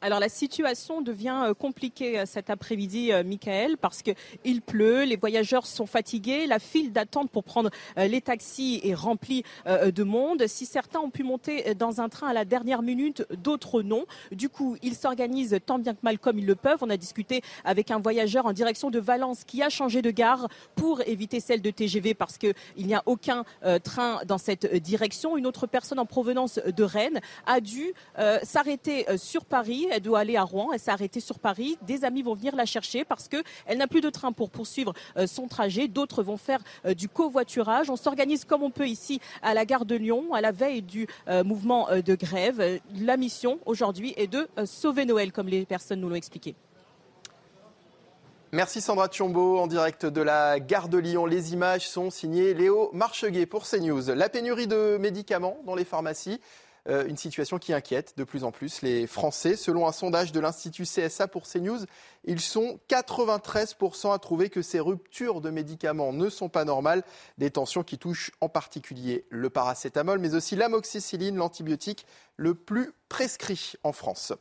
S8: Alors la situation devient euh, compliquée euh, cet après-midi, euh, Michael, parce qu'il pleut, les voyageurs sont fatigués, la file d'attente pour prendre les taxis est remplie de monde. Si certains ont pu monter dans un train à la dernière minute, d'autres non. Du coup, ils s'organisent tant bien que mal comme ils le peuvent. On a discuté avec un voyageur en direction de Valence qui a changé de gare pour éviter celle de TGV parce qu'il n'y a aucun train dans cette direction. Une autre personne en provenance de Rennes a dû s'arrêter sur Paris elle doit aller à Rouen. Elle s'est arrêtée sur Paris. Des amis vont venir la chercher parce qu'elle n'a plus de train pour poursuivre euh, son trajet. D'autres vont faire euh, du covoiturage. On s'organise comme on peut ici à la gare de Lyon, à la veille du euh, mouvement de grève. La mission aujourd'hui est de sauver Noël, comme les personnes nous l'ont expliqué.
S22: Merci Sandra Thiombo en direct de la gare de Lyon. Les images sont signées Léo Marcheguet pour CNews. La pénurie de médicaments dans les pharmacies. Euh, une situation qui inquiète de plus en plus les Français. Selon un sondage de l'Institut CSA pour CNews, ils sont 93% à trouver que ces ruptures de médicaments ne sont pas normales. Des tensions qui touchent en particulier le paracétamol, mais aussi l'amoxicilline, l'antibiotique le plus prescrit en France.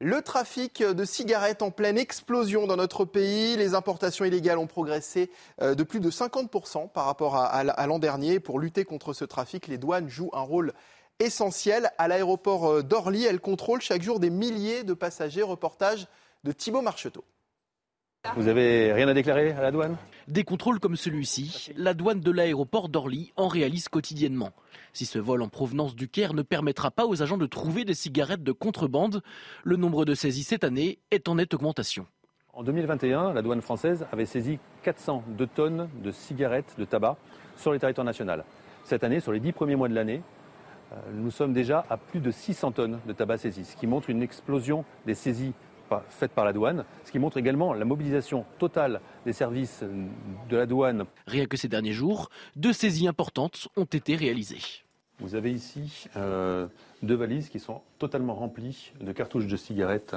S22: Le trafic de cigarettes en pleine explosion dans notre pays. Les importations illégales ont progressé euh, de plus de 50% par rapport à l'an dernier. Pour lutter contre ce trafic, les douanes jouent un rôle essentielle. À l'aéroport euh, d'Orly, elle contrôle chaque jour des milliers de passagers. Reportage de Thibault Marcheteau.
S23: Vous avez rien à déclarer à la douane?
S24: Des contrôles comme celui-ci, la douane de l'aéroport d'Orly en réalise quotidiennement. Si ce vol en provenance du Caire ne permettra pas aux agents de trouver des cigarettes de contrebande, le nombre de saisies cette année est en nette augmentation.
S23: En 2021, la douane française avait saisi 402 tonnes de cigarettes de tabac sur le territoire national. Cette année, sur les dix premiers mois de l'année, nous sommes déjà à plus de 600 tonnes de tabac saisi, ce qui montre une explosion des saisies faites par la douane, ce qui montre également la mobilisation totale des services de la douane.
S24: Rien que ces derniers jours, deux saisies importantes ont été réalisées.
S23: Vous avez ici euh, deux valises qui sont totalement remplies de cartouches de cigarettes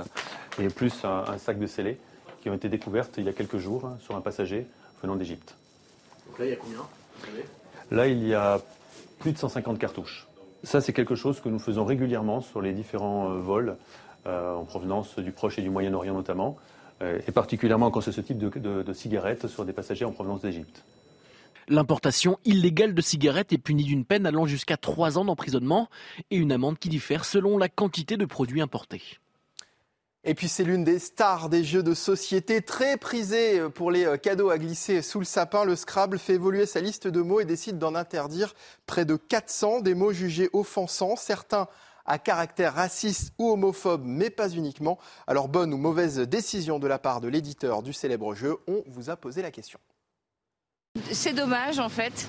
S23: et plus un, sac de scellés qui ont été découvertes il y a quelques jours hein, sur un passager venant d'Égypte.
S24: Donc là, il y a combien
S23: Là, il y a plus de 150 cartouches. Ça, c'est quelque chose que nous faisons régulièrement sur les différents vols en provenance du Proche et du Moyen-Orient notamment, et particulièrement quand c'est ce type de cigarettes sur des passagers en provenance d'Égypte.
S24: L'importation illégale de cigarettes est punie d'une peine allant jusqu'à 3 ans d'emprisonnement et une amende qui diffère selon la quantité de produits importés.
S22: Et puis c'est l'une des stars des jeux de société, très prisée pour les euh, cadeaux à glisser sous le sapin. Le Scrabble fait évoluer sa liste de mots et décide d'en interdire près de 400, des mots jugés offensants, certains à caractère raciste ou homophobe, mais pas uniquement. Alors bonne ou mauvaise décision de la part de l'éditeur du célèbre jeu, on vous a posé la question.
S25: C'est dommage en fait.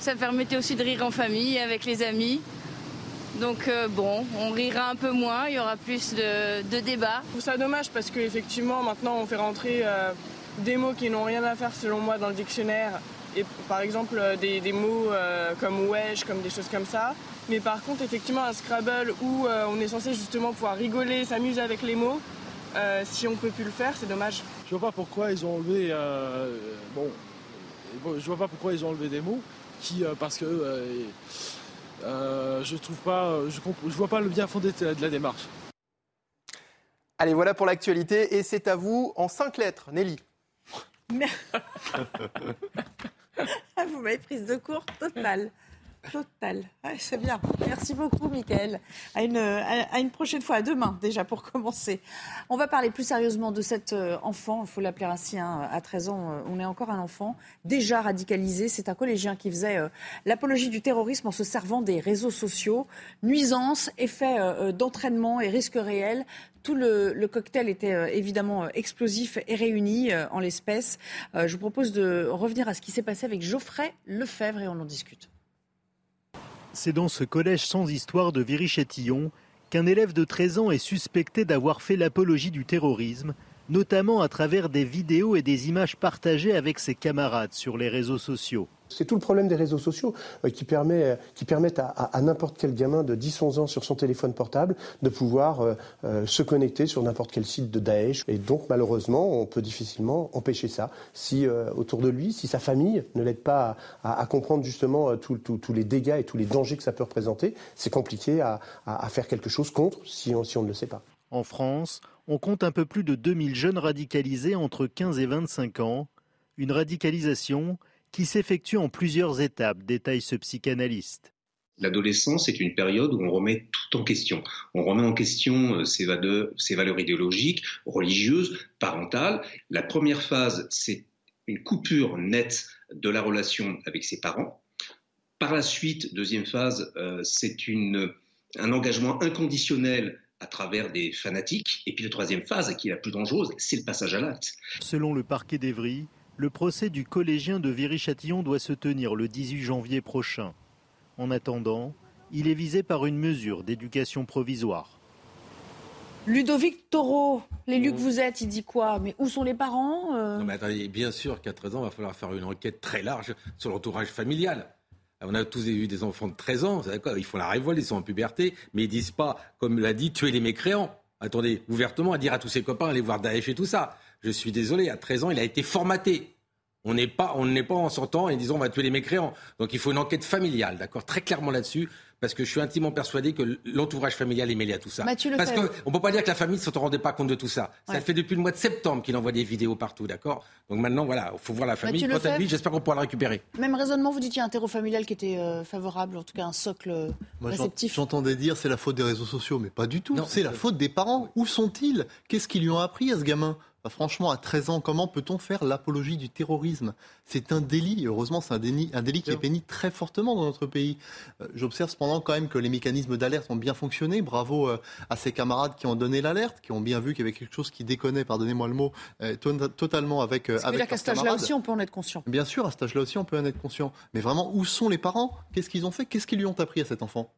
S25: Ça permettait aussi de rire en famille, avec les amis. Donc euh, bon, on rira un peu moins, il y aura plus de, débats.
S26: Je trouve ça dommage parce qu'effectivement maintenant on fait rentrer euh, des mots qui n'ont rien à faire selon moi dans le dictionnaire. Et par exemple euh, des, mots comme wesh, comme des choses comme ça. Mais par contre effectivement un Scrabble où on est censé justement pouvoir rigoler, s'amuser avec les mots, si on ne peut plus le faire, c'est dommage.
S27: Je vois pas pourquoi ils ont enlevé bon, je vois pas pourquoi ils ont enlevé des mots qui, euh, parce que euh, euh, je trouve pas, je, je vois pas le bien fondé de la démarche.
S22: Allez, voilà pour l'actualité et c'est à vous en cinq lettres, Nelly.
S2: Ah, vous m'avez prise de court totale. Total. c'est bien. Merci beaucoup, Mickaël. À une, prochaine fois, à demain déjà pour commencer. On va parler plus sérieusement de cet euh, enfant, il faut l'appeler ainsi, hein, à 13 ans, euh, on est encore un enfant, déjà radicalisé. C'est un collégien qui faisait euh, l'apologie du terrorisme en se servant des réseaux sociaux. Nuisance, effet d'entraînement et risque réel. Tout le, cocktail était évidemment explosif et réuni en l'espèce. je vous propose de revenir à ce qui s'est passé avec Geoffrey Lefebvre et on en discute.
S28: C'est dans ce collège sans histoire de Viry-Châtillon qu'un élève de 13 ans est suspecté d'avoir fait l'apologie du terrorisme, notamment à travers des vidéos et des images partagées avec ses camarades sur les réseaux sociaux.
S21: C'est tout le problème des réseaux sociaux euh, qui, permettent à, n'importe quel gamin de 10-11 ans sur son téléphone portable de pouvoir euh, euh, se connecter sur n'importe quel site de Daesh. Et donc malheureusement, on peut difficilement empêcher ça. Si autour de lui, si sa famille ne l'aide pas à, comprendre justement tous les dégâts et tous les dangers que ça peut représenter, c'est compliqué à, faire quelque chose contre si on, si on ne le sait pas.
S28: En France, on compte un peu plus de 2000 jeunes radicalisés entre 15 et 25 ans. Une radicalisation qui s'effectue en plusieurs étapes, détaille ce psychanalyste.
S29: L'adolescence est une période où on remet tout en question. On remet en question euh, ses valeurs, idéologiques, religieuses, parentales. La première phase, c'est une coupure nette de la relation avec ses parents. Par la suite, deuxième phase, euh, c'est un engagement inconditionnel à travers des fanatiques. Et puis la troisième phase, qui est la plus dangereuse, c'est le passage à l'acte.
S28: Selon le parquet d'Evry, le procès du collégien de Viry-Châtillon doit se tenir le 18 janvier prochain. En attendant, il est visé par une mesure d'éducation provisoire.
S2: Ludovic Taureau, l'élu que vous êtes, il dit quoi? Mais où sont les parents
S13: euh? Non mais attendez, bien sûr qu'à 13 ans, il va falloir faire une enquête très large sur l'entourage familial. On a tous eu des enfants de 13 ans, ils font la révolte, ils sont en puberté, mais ils disent pas, comme l'a dit, tuer les mécréants. Attendez, ouvertement, à dire à tous ses copains, allez voir Daesh et tout ça. Je suis désolé, à 13 ans, il a été formaté. On n'est pas, on pas en sortant et disant on va tuer les mécréants. Donc il faut une enquête familiale, d'accord, très clairement là-dessus, parce que je suis intimement persuadé que l'entourage familial est mêlé à tout ça. parce qu'on ne peut pas dire que la famille ne se rendait pas compte de tout ça. Ça fait depuis le mois de septembre qu'il envoie des vidéos partout, d'accord? Donc maintenant, voilà, il faut voir la famille. Quant à lui, j'espère qu'on pourra la récupérer.
S2: Même raisonnement, vous dites qu'il y a un terreau familial qui était euh, favorable, en tout cas un socle euh, réceptif.
S12: J'entendais dire c'est la faute des réseaux sociaux, mais pas du tout. C'est la faute des parents. Où sont-ils? Qu'est-ce qu'ils lui ont appris à ce gamin? Franchement, à 13 ans, comment peut-on faire l'apologie du terrorisme? C'est un délit. Heureusement, c'est un délit, un délit qui est péni très fortement dans notre pays. Euh, j'observe cependant quand même que les mécanismes d'alerte ont bien fonctionné. Bravo euh, à ces camarades qui ont donné l'alerte, qui ont bien vu qu'il y avait quelque chose qui déconnait, pardonnez-moi le mot, euh, totalement avec.
S2: avec
S12: dire
S2: qu'à cet âge-là aussi, on peut en être conscient.
S12: Bien sûr, à cet âge-là aussi, on peut en être conscient. Mais vraiment, où sont les parents? Qu'est-ce qu'ils ont fait? Qu'est-ce qu'ils lui ont appris à cet enfant?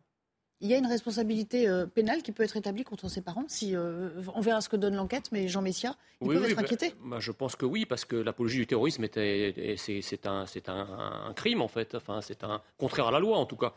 S2: Il y a une responsabilité euh, pénale qui peut être établie contre ses parents si euh, on verra ce que donne l'enquête, mais Jean Messia, ils peuvent être bah, inquiétés.
S11: Bah, je pense que oui, parce que l'apologie du terrorisme c'est un, un, crime en fait. Enfin, c'est un contraire à la loi en tout cas.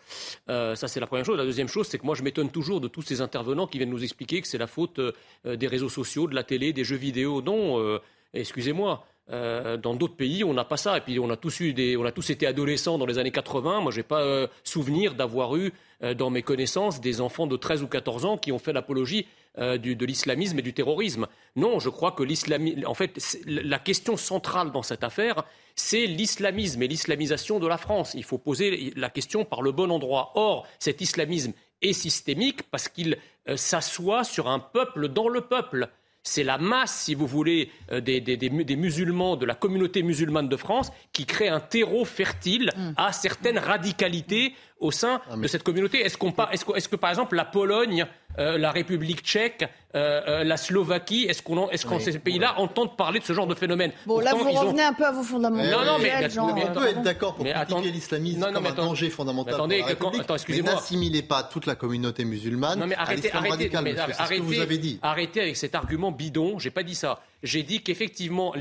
S11: Euh, ça c'est la première chose. La deuxième chose, c'est que moi je m'étonne toujours de tous ces intervenants qui viennent nous expliquer que c'est la faute des réseaux sociaux, de la télé, des jeux vidéo. Non, excusez-moi. Euh, dans d'autres pays, on n'a pas ça. Et puis, on a tous eu on a tous été adolescents dans les années 80. Moi, j'ai pas euh, souvenir d'avoir eu euh, dans mes connaissances des enfants de 13 ou 14 ans qui ont fait l'apologie de l'islamisme et du terrorisme. Non, je crois que l'islamisme, en fait, la question centrale dans cette affaire, c'est l'islamisme et l'islamisation de la France. Il faut poser la question par le bon endroit. Or, cet islamisme est systémique parce qu'il s'assoit sur un peuple dans le peuple c'est la masse, si vous voulez, euh, des, musulmans, de la communauté musulmane de France, qui crée un terreau fertile mm. à certaines radicalités au sein ah, de cette communauté. Est-ce, que, par exemple, la Pologne, euh, la République tchèque, euh, euh, la Slovaquie, est-ce qu'on, est-ce que ces pays-là entendent parler de ce genre de phénomène?
S2: Bon, là, vous revenez un peu à vos fondamentaux.
S12: non, non, mais, on peut être d'accord pour critiquer l'islamisme comme un danger fondamental attendez, pour la République, attends, excusez-moi. mais n'assimilez pas toute la communauté musulmane non, mais arrêtez, à l'islam radical, c'est ce que vous avez dit.
S11: Arrêtez avec cet argument bidon, j'ai pas dit ça. J'ai dit qu'effectivement,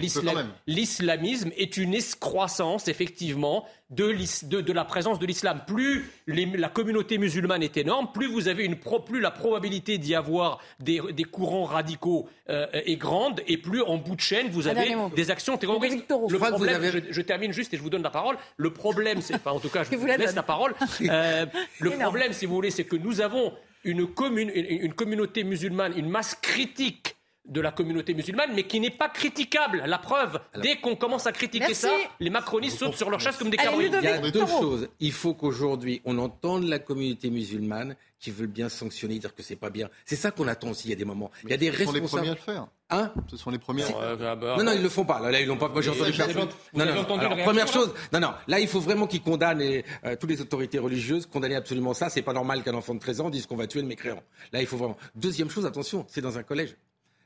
S11: l'islamisme est une escroissance, effectivement, de, de, la présence de l'islam. Plus la communauté musulmane est énorme, plus vous avez une plus la probabilité d'y avoir des, courants radicaux euh, est grande, et plus en bout de chaîne vous avez des actions terroristes. Le problème, je, termine juste et je vous donne la parole. Le problème, c'est, enfin, en tout cas, je vous, laisse la parole. Euh, le problème, si vous voulez, c'est que nous avons une, commune, une communauté musulmane, une masse critique de la communauté musulmane, mais qui n'est pas critiquable. La preuve, dès qu'on commence à critiquer ça, les macronistes sautent sur leur chaise comme des carottes.
S13: Il y a deux choses. Il faut qu'aujourd'hui, on entende la communauté musulmane qui veut bien sanctionner, dire que c'est pas bien. C'est ça qu'on attend aussi. Il y a des moments. il y a des responsables.
S12: Ce sont les premiers à le faire.
S13: Hein
S12: Ce sont les premiers.
S13: Ah bah, non, non, ils le font pas. Là, ils l'ont pas. Moi, j'ai entendu personne. Non, non. Alors, première chose. Non, non. Là, il faut vraiment qu'ils condamnent et, euh, toutes les autorités religieuses condamner absolument ça. C'est pas normal qu'un enfant de 13 ans dise qu'on va tuer le mécréant. Là, il faut vraiment. Deuxième chose, attention, c'est dans un collège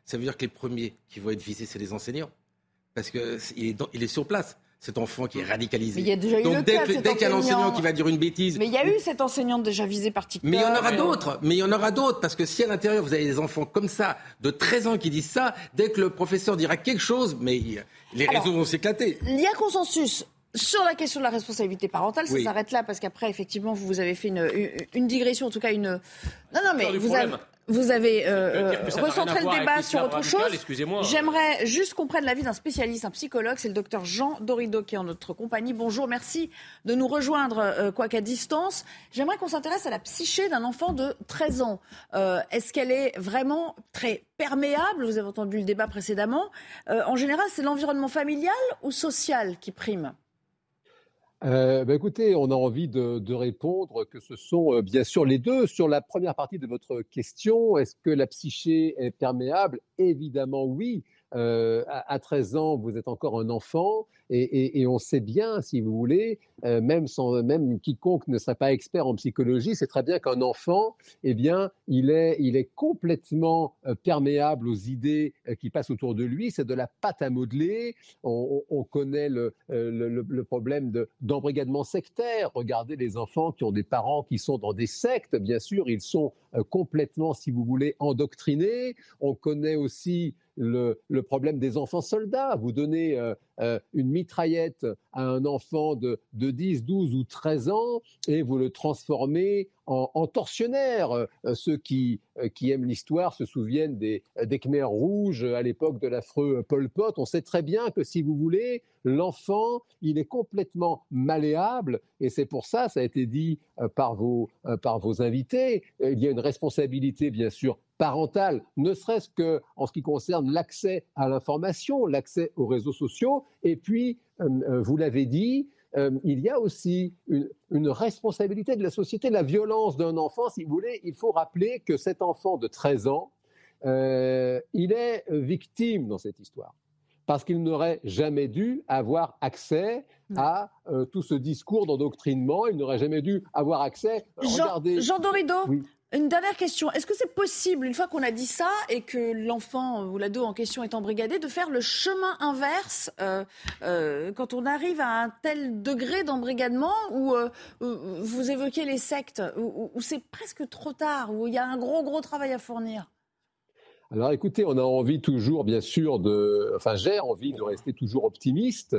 S13: ça veut dire que les premiers qui vont être visés, c'est les enseignants. Parce qu'il est, il est sur place cet enfant qui est radicalisé.
S2: Mais il y a déjà eu Donc, le
S13: dès,
S2: cas,
S13: dès qu'il y a un enseignant qui va dire une bêtise.
S2: Mais il y a eu cet enseignant déjà visé par TikTok.
S13: Mais il y en aura d'autres. Mais il y en aura d'autres. Parce que si à l'intérieur, vous avez des enfants comme ça, de 13 ans, qui disent ça, dès que le professeur dira quelque chose, mais les réseaux vont s'éclater.
S2: Il y a consensus sur la question de la responsabilité parentale, ça s'arrête là parce qu'après, effectivement, vous avez fait une, une, digression, en tout cas une. Non, non, mais vous avez, vous avez euh, euh recentré le débat sur autre chose. J'aimerais juste qu'on prenne l'avis d'un spécialiste, un psychologue, c'est le docteur Jean Dorido qui est en notre compagnie. Bonjour, merci de nous rejoindre, euh, quoi qu'à distance. J'aimerais qu'on s'intéresse à la psyché d'un enfant de 13 ans. Euh, est-ce qu'elle est vraiment très perméable? Vous avez entendu le débat précédemment. en général, c'est l'environnement familial ou social qui prime?
S30: Euh, bah, écoutez, on a envie de, répondre que ce sont euh, bien sûr les deux. Sur la première partie de votre question, est-ce que la psyché est perméable? Évidemment oui. Euh, à, 13 ans, vous êtes encore un enfant, et, on sait bien, si vous voulez, euh, même, sans, même quiconque ne serait pas expert en psychologie, c'est très bien qu'un enfant, eh bien, il est, il est complètement euh, perméable aux idées qui passent autour de lui. C'est de la pâte à modeler. On, connaît le, le, problème d'embrigadement sectaire. Regardez les enfants qui ont des parents qui sont dans des sectes. Bien sûr, ils sont complètement, si vous voulez, endoctrinés. On connaît aussi le, problème des enfants soldats. Vous donnez euh, euh, une mitraillette à un enfant de, de, 10, 12 ou 13 ans et vous le transformez en, tortionnaire. Euh, ceux qui, qui aiment l'histoire se souviennent des, des Khmers rouges à l'époque de l'affreux Pol Pot. On sait très bien que si vous voulez, l'enfant, il est complètement malléable et c'est pour ça, ça a été dit par vos invités, il y a une responsabilité bien sûr parentale, ne serait-ce que en ce qui concerne l'accès à l'information, l'accès aux réseaux sociaux. Et puis, euh, euh, vous l'avez dit, euh, il y a aussi une, responsabilité de la société. La violence d'un enfant, si vous voulez, il faut rappeler que cet enfant de 13 ans, il est victime dans cette histoire parce qu'il n'aurait jamais dû avoir accès à tout ce discours d'endoctrinement. Il n'aurait jamais dû avoir accès.
S2: Jean, Jean Dorido, une dernière question. Est-ce que c'est possible, une fois qu'on a dit ça et que l'enfant ou l'ado en question est embrigadé, de faire le chemin inverse euh, euh, quand on arrive à un tel degré d'embrigadement où euh, vous évoquez les sectes, où, c'est presque trop tard, où il y a un gros, gros travail à fournir?
S30: Alors écoutez, on a envie toujours, bien sûr, de, enfin j'ai envie de rester toujours optimiste.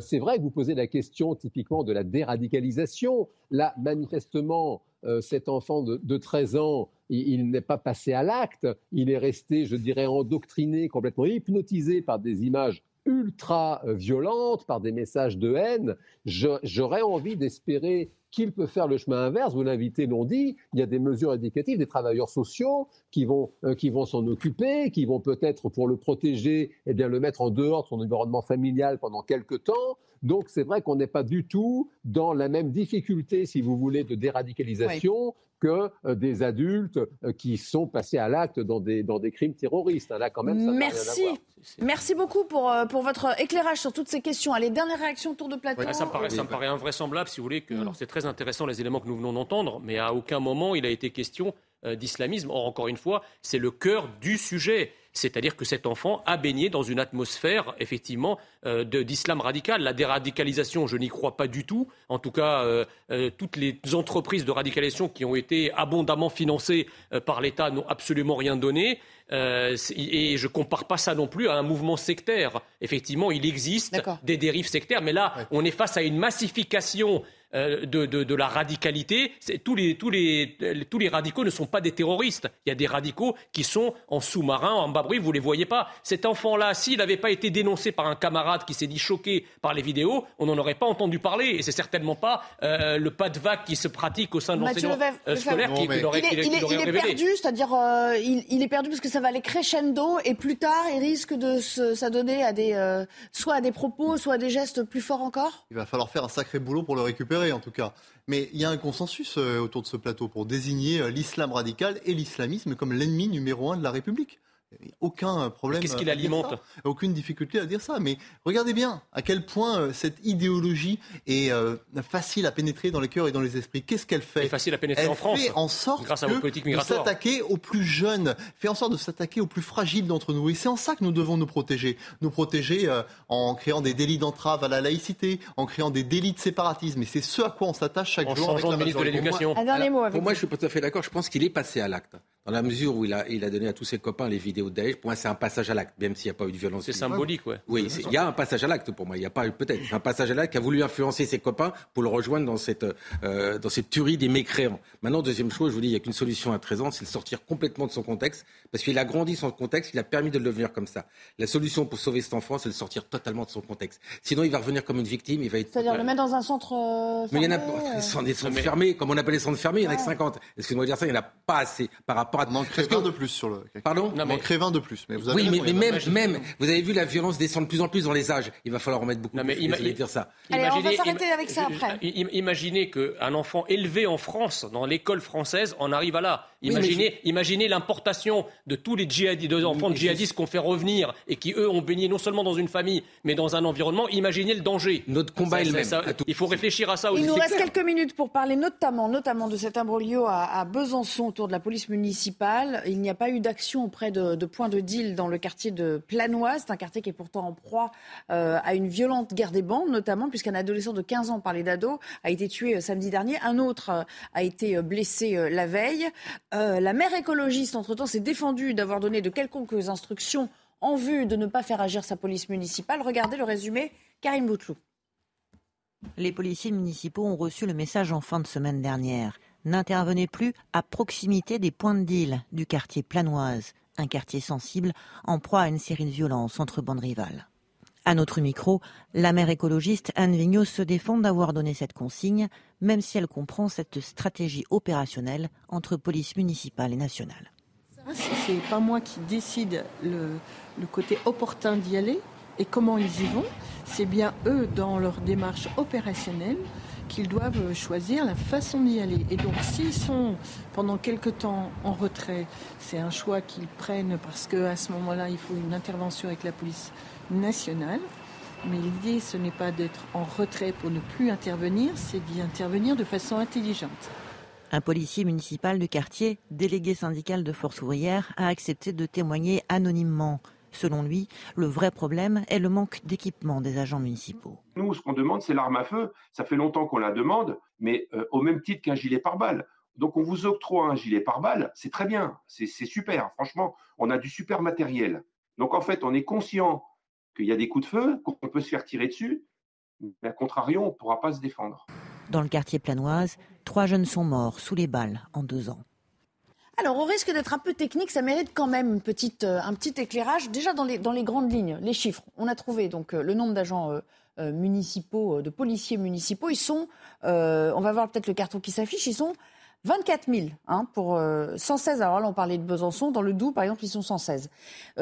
S30: c'est vrai que vous posez la question typiquement de la déradicalisation. Là, manifestement, euh, cet enfant de, 13 ans, il, n'est pas passé à l'acte, il est resté, je dirais, endoctriné, complètement hypnotisé par des images ultra violente, par des messages de haine, j'aurais envie d'espérer qu'il peut faire le chemin inverse. Vous l'invitez l'ont dit, il y a des mesures éducatives, des travailleurs sociaux qui vont, euh, vont s'en occuper, qui vont peut-être, pour le protéger, eh bien, le mettre en dehors de son environnement familial pendant quelques temps. Donc c'est vrai qu'on n'est pas du tout dans la même difficulté, si vous voulez, de déradicalisation que euh, des adultes euh, qui sont passés à l'acte dans des, dans des crimes terroristes. Là, quand même, ça
S2: Merci.
S30: Rien à voir.
S2: Merci beaucoup pour, euh, pour votre éclairage sur toutes ces questions. Allez, dernière réaction, tour de plateau.
S11: ça, me paraît, ça me paraît invraisemblable, si vous voulez. Que, Alors, c'est très intéressant les éléments que nous venons d'entendre, mais à aucun moment il a été question d'islamisme. Or, encore une fois, c'est le cœur du sujet. C'est-à-dire que cet enfant a baigné dans une atmosphère, effectivement, euh, d'islam radical. La déradicalisation, je n'y crois pas du tout. En tout cas, euh, euh, toutes les entreprises de radicalisation qui ont été abondamment financées par l'État n'ont absolument rien donné. et je ne compare pas ça non plus à un mouvement sectaire. Effectivement, il existe des dérives sectaires, mais là, on est face à une massification euh, de, la radicalité. Tous les, tous, les, tous les radicaux ne sont pas des terroristes. Il y a des radicaux qui sont en sous-marin, en bas bruit, vous ne les voyez pas. Cet enfant-là, s'il n'avait pas été dénoncé par un camarade qui s'est dit choqué par les vidéos, on n'en aurait pas entendu parler. Et c'est certainement pas euh, le pas de vague qui se pratique au sein de l'enseignement euh, scolaire qui, l'aurait révélé.
S2: Il est perdu, c'est-à-dire il, est perdu parce que ça va aller crescendo et plus tard, il risque de s'adonner à des, soit à des propos, soit à des gestes plus forts encore
S12: Il va falloir faire un sacré boulot pour le récupérer en tout cas. Mais il y a un consensus euh, autour de ce plateau pour désigner euh, l'islam radical et l'islamisme comme l'ennemi numéro un de la République aucun problème.
S11: Qu'est-ce qu'il alimente
S12: Aucune difficulté à dire ça. Mais regardez bien à quel point euh, cette idéologie est euh, facile à pénétrer dans les cœurs et dans les esprits. Qu'est-ce qu'elle fait
S11: facile à pénétrer en France.
S12: fait en sorte grâce à vos politiques migratoires. de s'attaquer aux plus jeunes, fait en sorte de s'attaquer aux plus fragiles d'entre nous. Et c'est en ça que nous devons nous protéger. Nous protéger euh, en créant des délits d'entrave à la laïcité, en créant des délits de séparatisme. Et c'est ce à quoi on s'attache chaque
S11: en
S12: jour.
S11: En changeant de ministre de l'Éducation.
S2: Un dernier mot.
S13: Pour moi, je suis pas tout à fait d'accord. Je pense qu'il est passé à l'acte dans la mesure où il a, il a donné à tous ses copains les vidéos de Daesh, pour moi, c'est un passage à l'acte, même s'il n'y a pas eu de violence.
S11: C'est symbolique, ouais.
S13: Oui, il y a un passage à l'acte pour moi. Il n'y a pas peut-être un passage à l'acte qui a voulu influencer ses copains pour le rejoindre dans cette, euh, dans cette tuerie des mécréants. Maintenant, deuxième chose, je vous dis, il n'y a qu'une solution à 13 ans, c'est de sortir complètement de son contexte, parce qu'il a grandi son contexte, il a permis de le devenir comme ça. La solution pour sauver cet enfant, c'est de sortir totalement de son contexte. Sinon, il va revenir comme une victime, il va être.
S2: C'est-à-dire le mettre dans un centre fermé,
S13: Mais il y en a, euh... des centres fermés, comme on appelle les centres fermés, il y en a que 50. Excusez-moi de dire ça, il n'y en a pas assez par rapport à.
S12: de plus sur le.
S13: Pardon
S12: non, mais... 20 de plus.
S13: Mais vous avez oui, mais, même, même, vous avez vu la violence descendre de plus en plus dans les âges. Il va falloir remettre beaucoup. Non, mais
S2: il
S13: dire ça.
S2: Allez, on va s'arrêter avec ça après.
S11: Imaginez qu'un enfant élevé en France, dans l'école française, en arrive à là. Imaginez, imaginez l'importation de tous les djihadistes, enfants de djihadistes qu'on fait revenir et qui eux ont baigné non seulement dans une famille, mais dans un environnement. Imaginez le danger.
S13: Notre combat est le même.
S11: il faut réfléchir à ça aussi.
S2: Il nous reste quelques minutes pour parler notamment, notamment de cet imbroglio à, à Besançon autour de la police municipale. Il n'y a pas eu d'action auprès de, points de deal dans le quartier de Planoise. C'est un quartier qui est pourtant en proie euh, à une violente guerre des bandes, notamment puisqu'un adolescent de 15 ans, parlait d'ado, a été tué euh, samedi dernier. Un autre euh, a été blessé la veille. la maire écologiste, entre-temps, s'est défendue d'avoir donné de quelconques instructions en vue de ne pas faire agir sa police municipale. Regardez le résumé, Karim Boutlou.
S31: Les policiers municipaux ont reçu le message en fin de semaine dernière n'intervenait plus à proximité des points de deal du quartier Planoise, un quartier sensible en proie à une série de violences entre bandes rivales. À notre micro, la maire écologiste Anne Vigneault se défend d'avoir donné cette consigne, même si elle comprend cette stratégie opérationnelle entre police municipale et nationale.
S18: C'est pas moi qui décide le, le côté opportun d'y aller et comment ils y vont. C'est bien eux dans leur démarche opérationnelle qu'ils doivent choisir la façon d'y aller. Et donc s'ils sont pendant quelque temps en retrait, c'est un choix qu'ils prennent parce qu'à ce moment-là, il faut une intervention avec la police nationale. Mais l'idée, ce n'est pas d'être en retrait pour ne plus intervenir, c'est d'y intervenir de façon intelligente.
S31: Un policier municipal du quartier, délégué syndical de Force ouvrière, a accepté de témoigner anonymement. Selon lui, le vrai problème est le manque d'équipement des agents municipaux.
S32: Nous, ce qu'on demande, c'est l'arme à feu. Ça fait longtemps qu'on la demande, mais euh, au même titre qu'un gilet pare-balles. Donc on vous octroie un gilet pare-balles, c'est très bien, c'est super. Franchement, on a du super matériel. Donc en fait, on est conscient qu'il y a des coups de feu, qu'on peut se faire tirer dessus, mais à contrario, on ne pourra pas se défendre.
S31: Dans le quartier planoise, trois jeunes sont morts sous les balles en deux ans.
S2: Alors, au risque d'être un peu technique, ça mérite quand même euh, un petit éclairage. Déjà, dans les, dans les grandes lignes, les chiffres. On a trouvé donc euh, le nombre d'agents euh, municipaux, de policiers municipaux. Ils sont, on va voir peut-être le carton qui s'affiche, ils sont 24 000 hein, pour 116. Alors là, on parlait de Besançon. Dans le Doubs, par exemple, ils sont 116.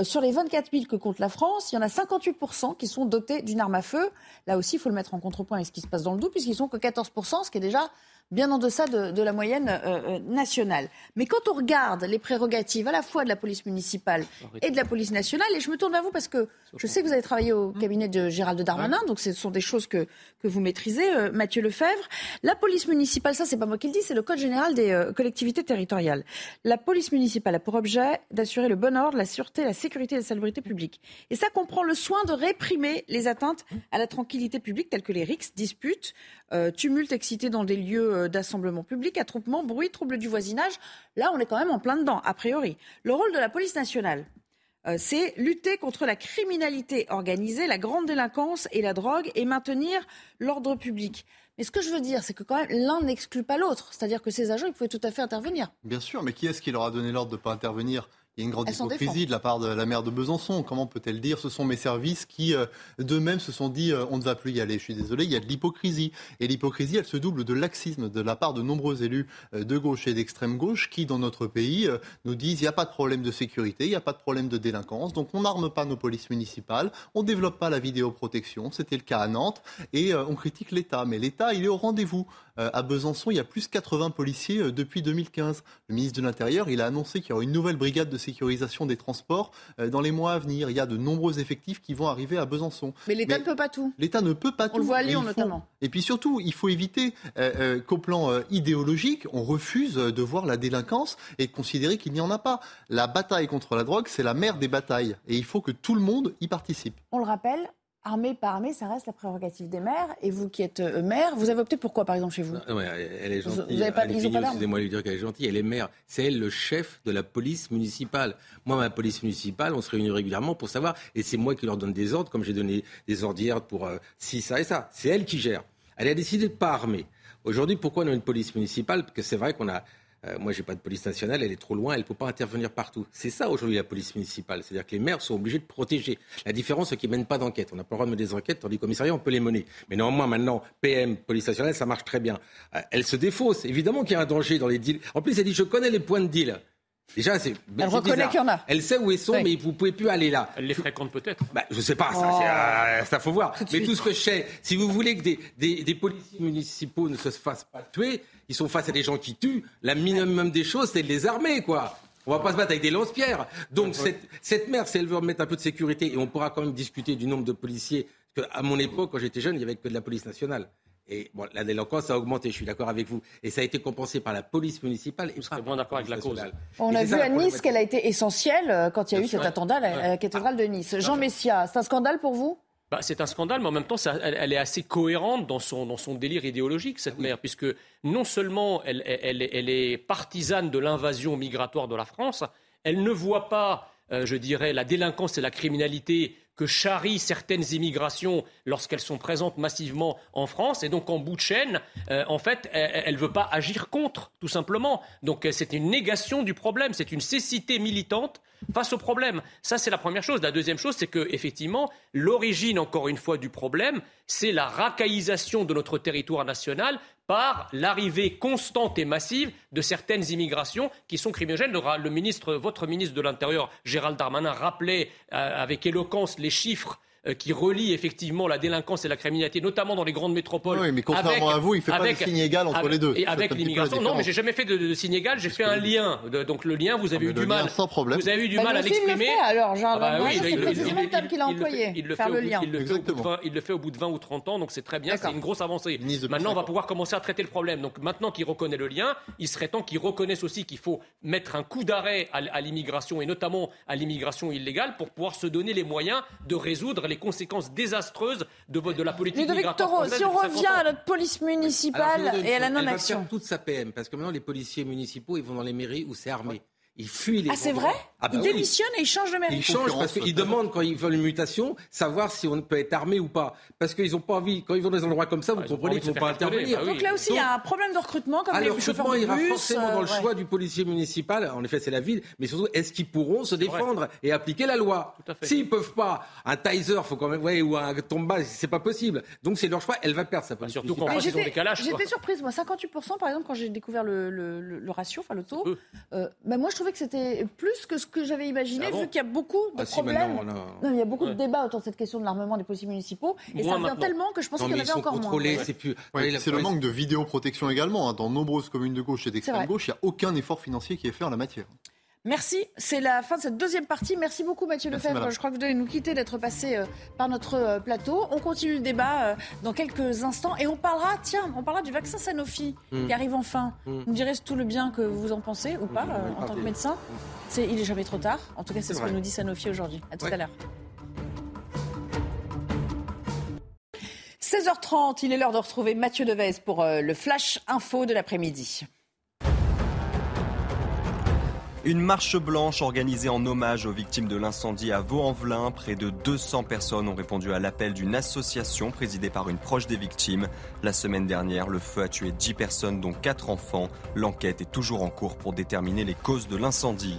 S2: sur les 24 000 que compte la France, il y en a 58% qui sont dotés d'une arme à feu. Là aussi, il faut le mettre en contrepoint avec ce qui se passe dans le Doubs, puisqu'ils sont que 14% ce qui est déjà bien en deçà de, la moyenne euh, euh, nationale. Mais quand on regarde les prérogatives à la fois de la police municipale et de la police nationale, et je me tourne vers vous parce que je sais que vous avez travaillé au cabinet de Gérald Darmanin, donc ce sont des choses que, que vous maîtrisez, euh, Mathieu Lefebvre. La police municipale, ça c'est pas moi qui le dis, c'est le Code général des collectivités territoriales. La police municipale a pour objet d'assurer le bon ordre, la sûreté, la sécurité et la salubrité publique. Et ça comprend le soin de réprimer les atteintes à la tranquillité publique telles que les rixes, disputes, tumultes excités dans des lieux euh, d'assemblement public, attroupement, bruit, trouble du voisinage. Là, on est quand même en plein dedans, a priori. Le rôle de la police nationale, euh, c'est lutter contre la criminalité organisée, la grande délinquance et la drogue et maintenir l'ordre public. Mais ce que je veux dire, c'est que quand même l'un n'exclut pas l'autre. C'est-à-dire que ces agents, ils pouvaient tout à fait intervenir.
S12: Bien sûr, mais qui est-ce qui leur a donné l'ordre de ne pas intervenir? Il y a une grande hypocrisie de la part de la maire de Besançon. Comment peut-elle dire ce sont mes services qui, euh, d'eux-mêmes, se sont dit euh, on ne va plus y aller Je suis désolé, il y a de l'hypocrisie. Et l'hypocrisie, elle se double de laxisme de la part de nombreux élus euh, de gauche et d'extrême gauche qui, dans notre pays, nous disent il n'y a pas de problème de sécurité, il n'y a pas de problème de délinquance, donc on n'arme pas nos polices municipales, on ne développe pas la vidéoprotection. C'était le cas à Nantes. Et on critique l'État. Mais l'État, il est au rendez-vous. à Besançon, il y a plus de 80 policiers depuis 2015. Le ministre de l'Intérieur, il a annoncé qu'il y aura une nouvelle brigade de sécurisation des transports euh, dans les mois à venir. Il y a de nombreux effectifs qui vont arriver à Besançon.
S2: Mais l'État ne peut pas tout.
S12: L'État ne peut pas tout.
S2: On le voit à Lyon notamment.
S12: Et puis surtout, il faut éviter euh, euh, qu'au plan idéologique, on refuse de voir la délinquance et de considérer qu'il n'y en a pas. La bataille contre la drogue, c'est la mère des batailles. Et il faut que tout le monde y participe.
S2: On le rappelle, armée par armée, ça reste la prérogative des maires. Et vous qui êtes euh, maire, vous avez opté pour quoi, par exemple, chez vous
S13: non, Elle est gentille. Vous, avez pas, Excusez-moi de lui dire qu'elle est gentille. Elle est maire. C'est elle le chef de la police municipale. Moi, ma police municipale, on se réunit régulièrement pour savoir. Et c'est moi qui leur donne des ordres, comme j'ai donné des ordres hier pour euh, ci, ça et ça. C'est elle qui gère. Elle a décidé de ne pas armer. Aujourd'hui, pourquoi on a une police municipale? Parce que c'est vrai qu'on a euh, moi, j'ai pas de police nationale, elle est trop loin, elle ne peut pas intervenir partout. C'est ça aujourd'hui la police municipale. C'est-à-dire que les maires sont obligés de protéger. La différence, c'est qu'ils ne mènent pas d'enquête. On n'a pas le droit de mener des enquêtes, tandis que commissariat, on peut les mener. Mais néanmoins, maintenant, PM, police nationale, ça marche très bien. Euh, elle se défausse. Évidemment qu'il y a un danger dans les deals. En plus, elle dit, je connais les points de deal. Déjà, c'est.
S2: Elle reconnaît qu'il y en a.
S13: Elle sait où ils sont, mais vous pouvez plus aller là.
S11: Elle les fréquente peut-être.
S13: Bah, je sais pas, ça, oh. euh, ça faut voir. mais tout ce que je sais, si vous voulez que des, des, des, policiers municipaux ne se fassent pas tuer, ils sont face à des gens qui tuent. La minimum des choses, c'est de les armer, quoi. On va pas se battre avec des lance-pierres. Donc cette, cette mère, si elle veut remettre un peu de sécurité, et on pourra quand même discuter du nombre de policiers, parce qu'à mon époque, quand j'étais jeune, il n'y avait que de la police nationale. Et bon, la délinquance a augmenté, je suis d'accord avec vous. Et ça a été compensé par la police municipale.
S11: Et bon d'accord avec la cause.
S2: On a vu à Nice qu'elle a été essentielle euh, quand il y a eu cet attentat à la cathédrale de Nice. Jean Messia, c'est un scandale pour vous?
S11: Bah, c'est un scandale, mais en même temps, elle, est assez cohérente dans son, dans son délire idéologique, cette mère, puisque non seulement elle, elle, est partisane de l'invasion migratoire de la France, elle ne voit pas, euh, je dirais, la délinquance et la criminalité que charrient certaines immigrations lorsqu'elles sont présentes massivement en France. Et donc, en bout de chaîne, euh, en fait, elle ne veut pas agir contre, tout simplement. Donc, euh, c'est une négation du problème, c'est une cécité militante face au problème. Ça, c'est la première chose. La deuxième chose, c'est que, effectivement, l'origine, encore une fois, du problème, c'est la racaillisation de notre territoire national par l'arrivée constante et massive de certaines immigrations qui sont criminogènes. Le, ministre, votre ministre de l'Intérieur, Gérald Darmanin, rappelait euh, avec éloquence les chiffres qui relie effectivement la délinquance et la criminalité, notamment dans les grandes métropoles.
S12: Oui, mais contrairement à vous, il ne fait pas de signe égal entre les deux.
S11: Et avec l'immigration, non, mais j'ai jamais fait de, signe égal, j'ai fait un lien. donc le lien, vous avez eu du mal.
S12: Sans problème.
S11: Vous avez eu du mal à l'exprimer.
S2: Alors, Jean, ah bah c'est précisément le terme qu'il a employé.
S11: Il le fait Il le fait au bout de 20 ou 30 ans, donc c'est très bien, c'est une grosse avancée. Maintenant, on va pouvoir commencer à traiter le problème. Donc maintenant qu'il reconnaît le lien, il serait temps qu'il reconnaisse aussi qu'il faut mettre un coup d'arrêt à l'immigration et notamment à l'immigration illégale pour pouvoir se donner les moyens de résoudre les conséquences désastreuse désastreuse de, de la politique migratoire
S2: Si on revient à notre police municipale et à la non-action.
S13: toute sa PM, parce que maintenant les policiers municipaux, ils vont dans les mairies où c'est armé. Ils fuient les
S2: Ah, c'est vrai
S13: ah bah
S2: Ils
S13: oui.
S2: démissionnent et ils changent de mairie.
S13: Ils changent parce qu'ils demandent quand ils veulent une mutation, savoir si on peut être armé ou pas. Parce qu'ils n'ont pas envie, quand ils vont dans des endroits comme ça, vous comprenez qu'ils ne vont pas intervenir.
S2: Donc là aussi, il y a un problème de recrutement, comme
S13: Ah,
S2: les
S13: le recrutement ira
S2: bus,
S13: forcément
S2: euh,
S13: dans le
S2: ouais.
S13: choix du policier municipal. En effet, c'est la ville. Mais surtout, est-ce qu'ils pourront se défendre et appliquer la loi? S'ils peuvent pas, un Tizer, faut quand même, ouais, ou un Tomba, c'est pas possible. Donc c'est leur choix. Elle va perdre sa police
S11: surtout.
S2: Mais j'étais- J'étais surprise, moi, 58%, par exemple, quand j'ai découvert le, ratio, enfin le taux. euh, bah, moi, je trouvais que c'était plus que ce que j'avais imaginé,
S13: Ah bon
S2: vu qu'il y a beaucoup de
S13: Ah
S2: problèmes.
S13: a-
S2: Non, il y a beaucoup de débats autour de cette question de l'armement des policiers municipaux, et
S13: Moins
S2: ça
S13: maintenant.
S2: tellement que je
S13: Non,
S2: qu'il y en avait encore moins.
S13: c'est plus.
S12: Ouais, le manque de vidéoprotection également. hein. Dans nombreuses communes de gauche et d'extrême gauche, il n'y a aucun effort financier qui est fait en la matière.
S2: Merci, c'est la fin de cette deuxième partie. Merci beaucoup Mathieu
S12: Merci,
S2: Lefebvre.
S12: madame.
S2: Je crois que vous devez nous quitter d'être passé euh, par notre euh, plateau. On continue le débat euh, dans quelques instants et on parlera, tiens, on parlera du vaccin Sanofi qui arrive enfin.
S13: Mm.
S2: Vous me direz tout le bien que vous en pensez ou pas
S13: Mm,
S2: euh,
S13: oui,
S2: en tant que médecin. C'est, il est jamais trop tard. En tout cas, c'est ce que nous dit Sanofi aujourd'hui. À tout
S13: Ouais.
S2: à l'heure. 16h30, il est l'heure de retrouver Mathieu Devez pour le flash info de l'après-midi.
S3: Une marche blanche organisée en hommage aux victimes de l'incendie à Vaux-en-Velin. Près de 200 personnes ont répondu à l'appel d'une association présidée par une proche des victimes. La semaine dernière, le feu a tué 10 personnes, dont 4 enfants. L'enquête est toujours en cours pour déterminer les causes de l'incendie.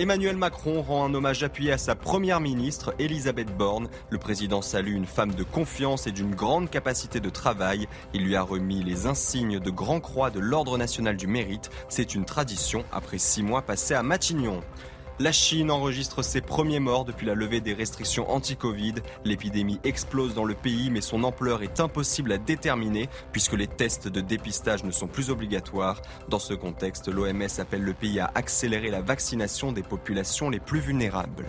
S3: Emmanuel Macron rend un hommage appuyé à sa première ministre, Elisabeth Borne. Le président salue une femme de confiance et d'une grande capacité de travail. Il lui a remis les insignes de Grand Croix de l'Ordre national du mérite. C'est une tradition après six mois passés à Matignon. La Chine enregistre ses premiers morts depuis la levée des restrictions anti-Covid. L'épidémie explose dans le pays, mais son ampleur est impossible à déterminer puisque les tests de dépistage ne sont plus obligatoires. Dans ce contexte, l'OMS appelle le pays à accélérer la vaccination des populations les plus vulnérables.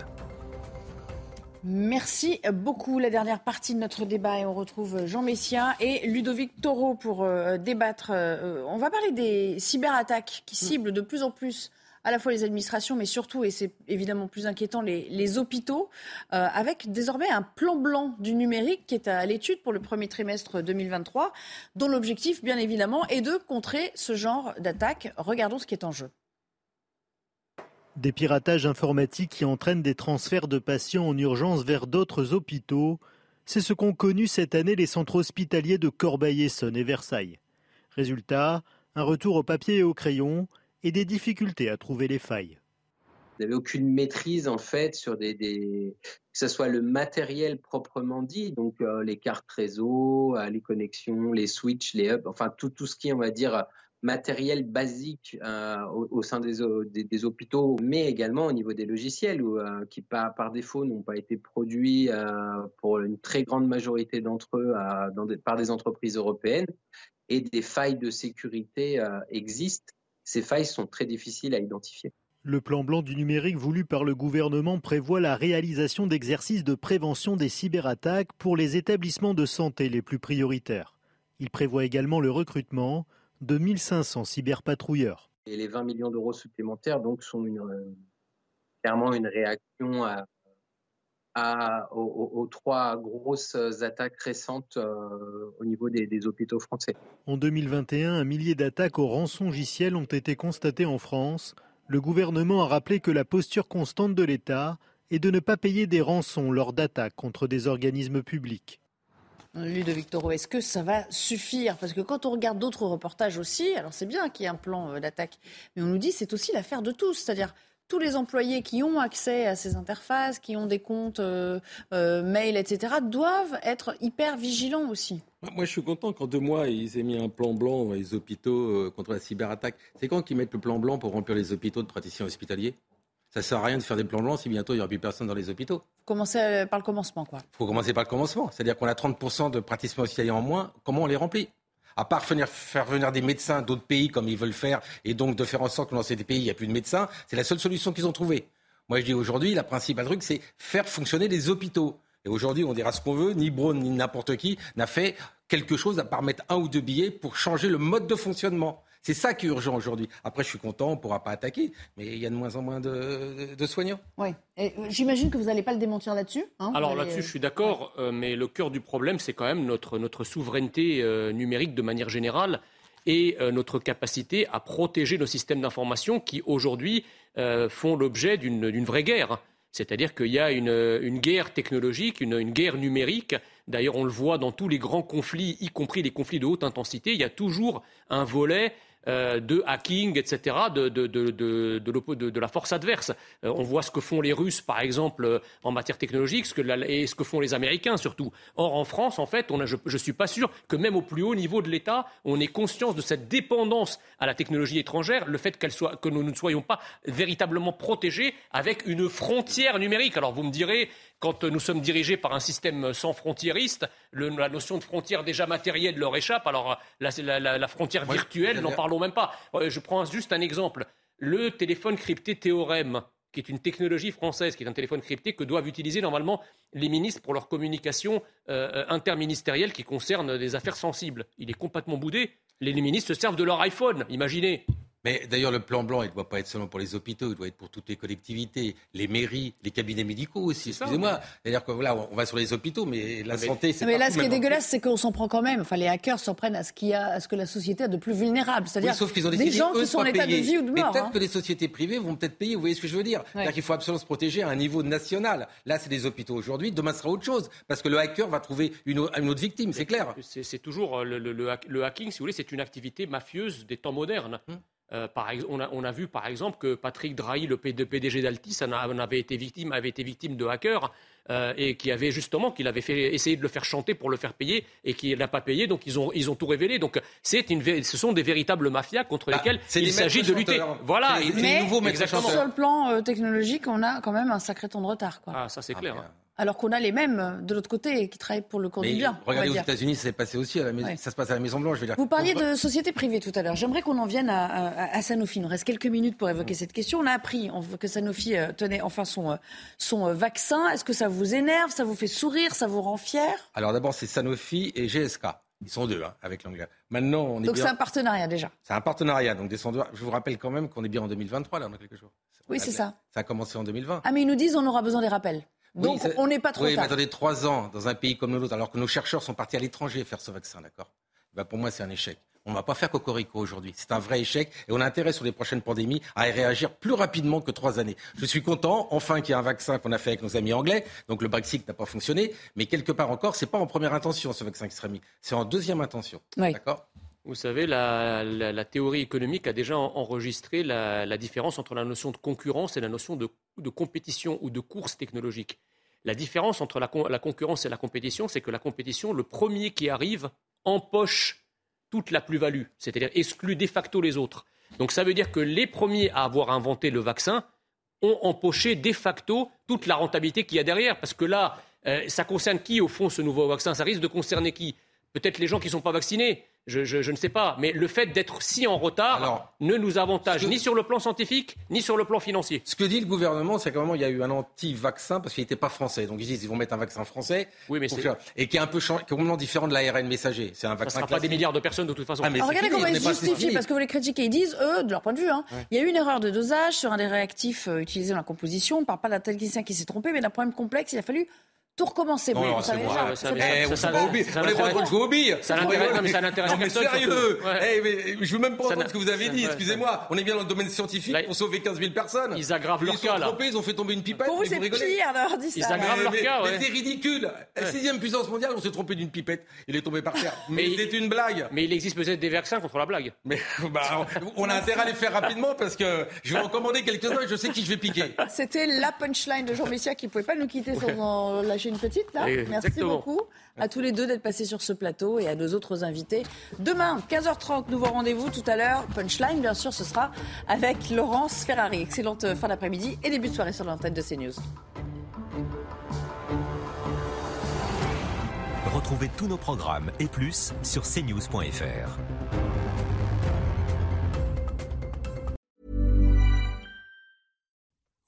S2: Merci beaucoup. La dernière partie de notre débat et on retrouve Jean Messia et Ludovic Taureau pour euh, débattre. Euh, on va parler des cyberattaques qui ciblent de plus en plus à la fois les administrations, mais surtout, et c'est évidemment plus inquiétant, les, hôpitaux, euh, avec désormais un plan blanc du numérique qui est à l'étude pour le premier trimestre 2023, dont l'objectif, bien évidemment, est de contrer ce genre d'attaque. Regardons ce qui est en jeu.
S28: Des piratages informatiques qui entraînent des transferts de patients en urgence vers d'autres hôpitaux, c'est ce qu'ont connu cette année les centres hospitaliers de Corbeil-Essonne et Versailles. Résultat, un retour au papier et au crayon et des difficultés à trouver les failles.
S33: Vous n'avez aucune maîtrise en fait sur des, que ce soit le matériel proprement dit, donc euh, les cartes réseau, euh, les connexions, les switches, les hubs, enfin tout, tout ce qui est on va dire matériel basique euh, au, sein des, des, hôpitaux, mais également au niveau des logiciels qui par, défaut n'ont pas été produits pour une très grande majorité d'entre eux par des entreprises européennes et des failles de sécurité existent. Ces failles sont très difficiles à identifier.
S28: Le plan blanc du numérique voulu par le gouvernement prévoit la réalisation d'exercices de prévention des cyberattaques pour les établissements de santé les plus prioritaires. Il prévoit également le recrutement de 1500 cyberpatrouilleurs.
S33: Et les 20 millions d'euros supplémentaires donc sont une, euh, clairement une réaction à, à- aux, trois grosses attaques récentes euh, au niveau des, des hôpitaux français.
S28: En 2021, un millier d'attaques au rançongiciel ont été constatées en France. Le gouvernement a rappelé que la posture constante de l'État est de ne pas payer des rançons lors d'attaques contre des organismes publics.
S2: Ludovic Toro, est-ce que ça va suffire? Parce que quand on regarde d'autres reportages aussi, alors c'est bien qu'il y ait un plan euh, d'attaque, mais on nous dit c'est aussi l'affaire de tous, c'est-à-dire tous les employés qui ont accès à ces interfaces, qui ont des comptes euh, euh, mail, etc., doivent être hyper vigilants aussi.
S13: Moi, je suis content qu'en deux mois, ils aient mis un plan blanc dans les hôpitaux euh, contre la cyberattaque. C'est quand qu'ils mettent le plan blanc pour remplir les hôpitaux de praticiens hospitaliers? Ça sert à rien de faire des plans blancs si bientôt il n'y aura plus personne dans les hôpitaux.
S2: Commencer euh, par le commencement, quoi.
S13: Il faut commencer par le commencement. C'est-à-dire qu'on a 30% de praticiens hospitaliers en moins. Comment on les remplit? À part faire venir des médecins d'autres pays comme ils veulent faire, et donc de faire en sorte que dans ces pays, il n'y a plus de médecins, c'est la seule solution qu'ils ont trouvée. Moi, je dis aujourd'hui, la principale truc, c'est faire fonctionner les hôpitaux. Et aujourd'hui, on dira ce qu'on veut, ni Braun, ni n'importe qui n'a fait quelque chose à part mettre un ou deux billets pour changer le mode de fonctionnement. C'est ça qui est urgent aujourd'hui. Après, je suis content, on ne pourra pas attaquer, mais il y a de moins en moins de, soignants.
S2: Oui. Euh, j'imagine que vous n'allez pas le démentir là-dessus. hein
S11: Alors
S2: allez,
S11: là-dessus,
S2: euh,
S11: je suis d'accord, euh, mais le cœur du problème, c'est quand même notre, notre souveraineté euh, numérique de manière générale. et notre capacité à protéger nos systèmes d'information qui aujourd'hui font l'objet d'une vraie guerre. C'est-à-dire qu'il y a une, guerre technologique, une, guerre numérique. D'ailleurs, on le voit dans tous les grands conflits, y compris les conflits de haute intensité. Il y a toujours un volet euh, de hacking, etc., de, de, de, la force adverse. Euh, on voit ce que font les Russes, par exemple, euh, en matière technologique, ce que et ce que font les Américains surtout. Or, en France, en fait, je ne suis pas sûr que même au plus haut niveau de l'État, on ait conscience de cette dépendance à la technologie étrangère, le fait soit, que nous ne soyons pas véritablement protégés avec une frontière numérique. Alors, vous me direz, quand nous sommes dirigés par un système sans frontiériste, la notion de frontière déjà matérielle leur échappe. Alors la, frontière virtuelle, n'en parlons même pas. Euh, je prends juste un exemple. Le téléphone crypté Théorème, qui est une technologie française, qui est un téléphone crypté que doivent utiliser normalement les ministres pour leur communication euh, interministérielle qui concerne des affaires sensibles. Il est complètement boudé. Les ministres se servent de leur iPhone, imaginez.
S13: Mais d'ailleurs, le plan blanc, il ne doit pas être seulement pour les hôpitaux, il doit être pour toutes les collectivités, les mairies, les cabinets médicaux aussi. Excusez-moi. C'est-à-dire que voilà, on va sur les hôpitaux, mais la santé, c'est
S2: Mais là, ce qui est dégueulasse, c'est qu'on s'en prend quand même. Enfin, les hackers s'en prennent à ce, qu'il a, à ce que la société a de plus vulnérable. C'est-à-dire des gens qui sont en état de vie ou de mort.
S13: Mais peut-être
S2: hein.
S13: que les sociétés privées vont peut-être payer. Vous voyez ce que je veux dire C'est-à-dire qu'il faut absolument se protéger à un niveau national. Là, c'est les hôpitaux aujourd'hui. Demain, ce sera autre chose. Parce que le hacker va trouver une, autre victime, c'est clair.
S11: C'est toujours euh, le, hacking, si vous voulez, c'est une activité mafieuse des temps modernes. Hum. Euh, on, a, vu par exemple que Patrick Drahi, le PDG d'Altis, avait été victime, avait été victime de hackers euh, et qui avait justement, qu'il avait fait, essayé de le faire chanter pour le faire payer et qui n'a pas payé, donc ils ont, ils ont tout révélé. Donc une, ce sont des véritables mafias contre bah, lesquelles il s'agit de lutter.
S2: Voilà. Mais, sur le plan euh, technologique, on a quand même un sacré temps de retard.
S11: Ah, ça c'est clair.
S2: Hein alors qu'on a les mêmes de l'autre côté qui travaillent pour le camp du bien.
S13: Regardez aux États-Unis, ça passé aussi à la ça se passe à la Maison Blanche. Je veux dire.
S2: Vous parliez de société privée tout à l'heure. J'aimerais qu'on en vienne à, Sanofi. Il nous reste quelques minutes pour évoquer cette question. On a appris que Sanofi euh, tenait enfin son, euh, son euh, vaccin. Est-ce que ça vous énerve, ça vous fait sourire, ça vous rend fier?
S13: Alors d'abord, c'est Sanofi et GSK. Ils sont deux hein, avec l'anglais. Maintenant, on est
S2: donc c'est un partenariat déjà.
S13: C'est un partenariat. Donc je vous rappelle quand même qu'on est bien en 2023 là, dans quelques jours.
S2: Oui, c'est ça.
S13: Ça a commencé en 2020.
S2: Ah mais ils nous disent on aura besoin des rappels. Donc on n'est pas trop
S13: oui,
S2: tard.
S13: mais attendez, trois ans dans un pays comme le nôtre, alors que nos chercheurs sont partis à l'étranger faire ce vaccin, d'accord? Ben Pour moi, c'est un échec. On ne va pas faire cocorico aujourd'hui. C'est un vrai échec et on a intérêt sur les prochaines pandémies à réagir plus rapidement que trois années. Je suis content, enfin, qu'il y ait un vaccin qu'on a fait avec nos amis anglais. Donc le Brexit n'a pas fonctionné, mais quelque part encore, c'est pas en première intention ce vaccin qui sera mis, c'est en deuxième intention. D'accord?
S11: Vous savez, la, théorie économique a déjà enregistré la, différence entre la notion de concurrence et la notion de, compétition ou de course technologique. La différence entre la, concurrence et la compétition, c'est que la compétition, le premier qui arrive, empoche toute la plus-value, c'est-à-dire exclut de facto les autres. Donc ça veut dire que les premiers à avoir inventé le vaccin ont empoché de facto toute la rentabilité qu'il y a derrière. Parce que là, euh, ça concerne qui, au fond, ce nouveau vaccin? Ça risque de concerner qui? Peut-être les gens qui ne sont pas vaccinés, je, ne sais pas. Mais le fait d'être si en retard ne nous avantage ni sur le plan scientifique, ni sur le plan financier.
S13: Ce que dit le gouvernement, c'est qu'à un moment, il y a eu un anti-vaccin parce qu'il n'était pas français. Donc ils disent qu'ils vont mettre un vaccin français.
S11: Oui, mais
S13: Et qui est un peu complètement différent de l'ARN messager. C'est un vaccin. Ça
S11: ne sera pas des milliards de personnes de toute façon.
S2: Ah, regardez comment ils justifient, parce que vous les critiquez. Ils disent, eux, de leur point de vue, hein, il y a eu une erreur de dosage sur un des réactifs euh, utilisés dans la composition. On ne parle pas d'un technicien qui s'est trompé, mais d'un problème complexe. Il a fallu tout recommencer.
S13: Non,
S2: on
S13: savait déjà. Ça, on n'est pas trop de jouer aux billes.
S11: Ça n'intéresse
S13: mais sérieux. Eh, je veux même pas entendre ce que vous avez dit. Excusez-moi. On est bien dans le domaine scientifique pour sauver 15 000 personnes.
S11: Ils aggravent leur cas.
S13: Ils sont trompés. Ils ont fait tomber une pipette.
S2: Pour vous, c'est pire d'avoir dit ça.
S11: Ils aggravent leur cas.
S13: Mais c'est ridicule. Sixième puissance mondiale, on s'est trompé d'une pipette. Il est tombé par terre. Mais c'est une blague.
S11: Mais il existe peut-être des vaccins contre la blague.
S13: Mais bah, on a intérêt à les faire rapidement parce que je vais en commander quelques-uns et je sais qui je vais piquer.
S2: C'était la punchline de Jean Messia qui ne pouvait pas nous quitter sans lâcher une petite là. Merci beaucoup à tous les deux d'être passés sur ce plateau et à nos autres invités. Demain, 15h30, nouveau rendez-vous. Tout à l'heure, Punchline, bien sûr, ce sera avec Laurence Ferrari. Excellente fin d'après-midi et début de soirée sur l'antenne de CNews.
S34: Retrouvez tous nos programmes et plus sur cnews.fr.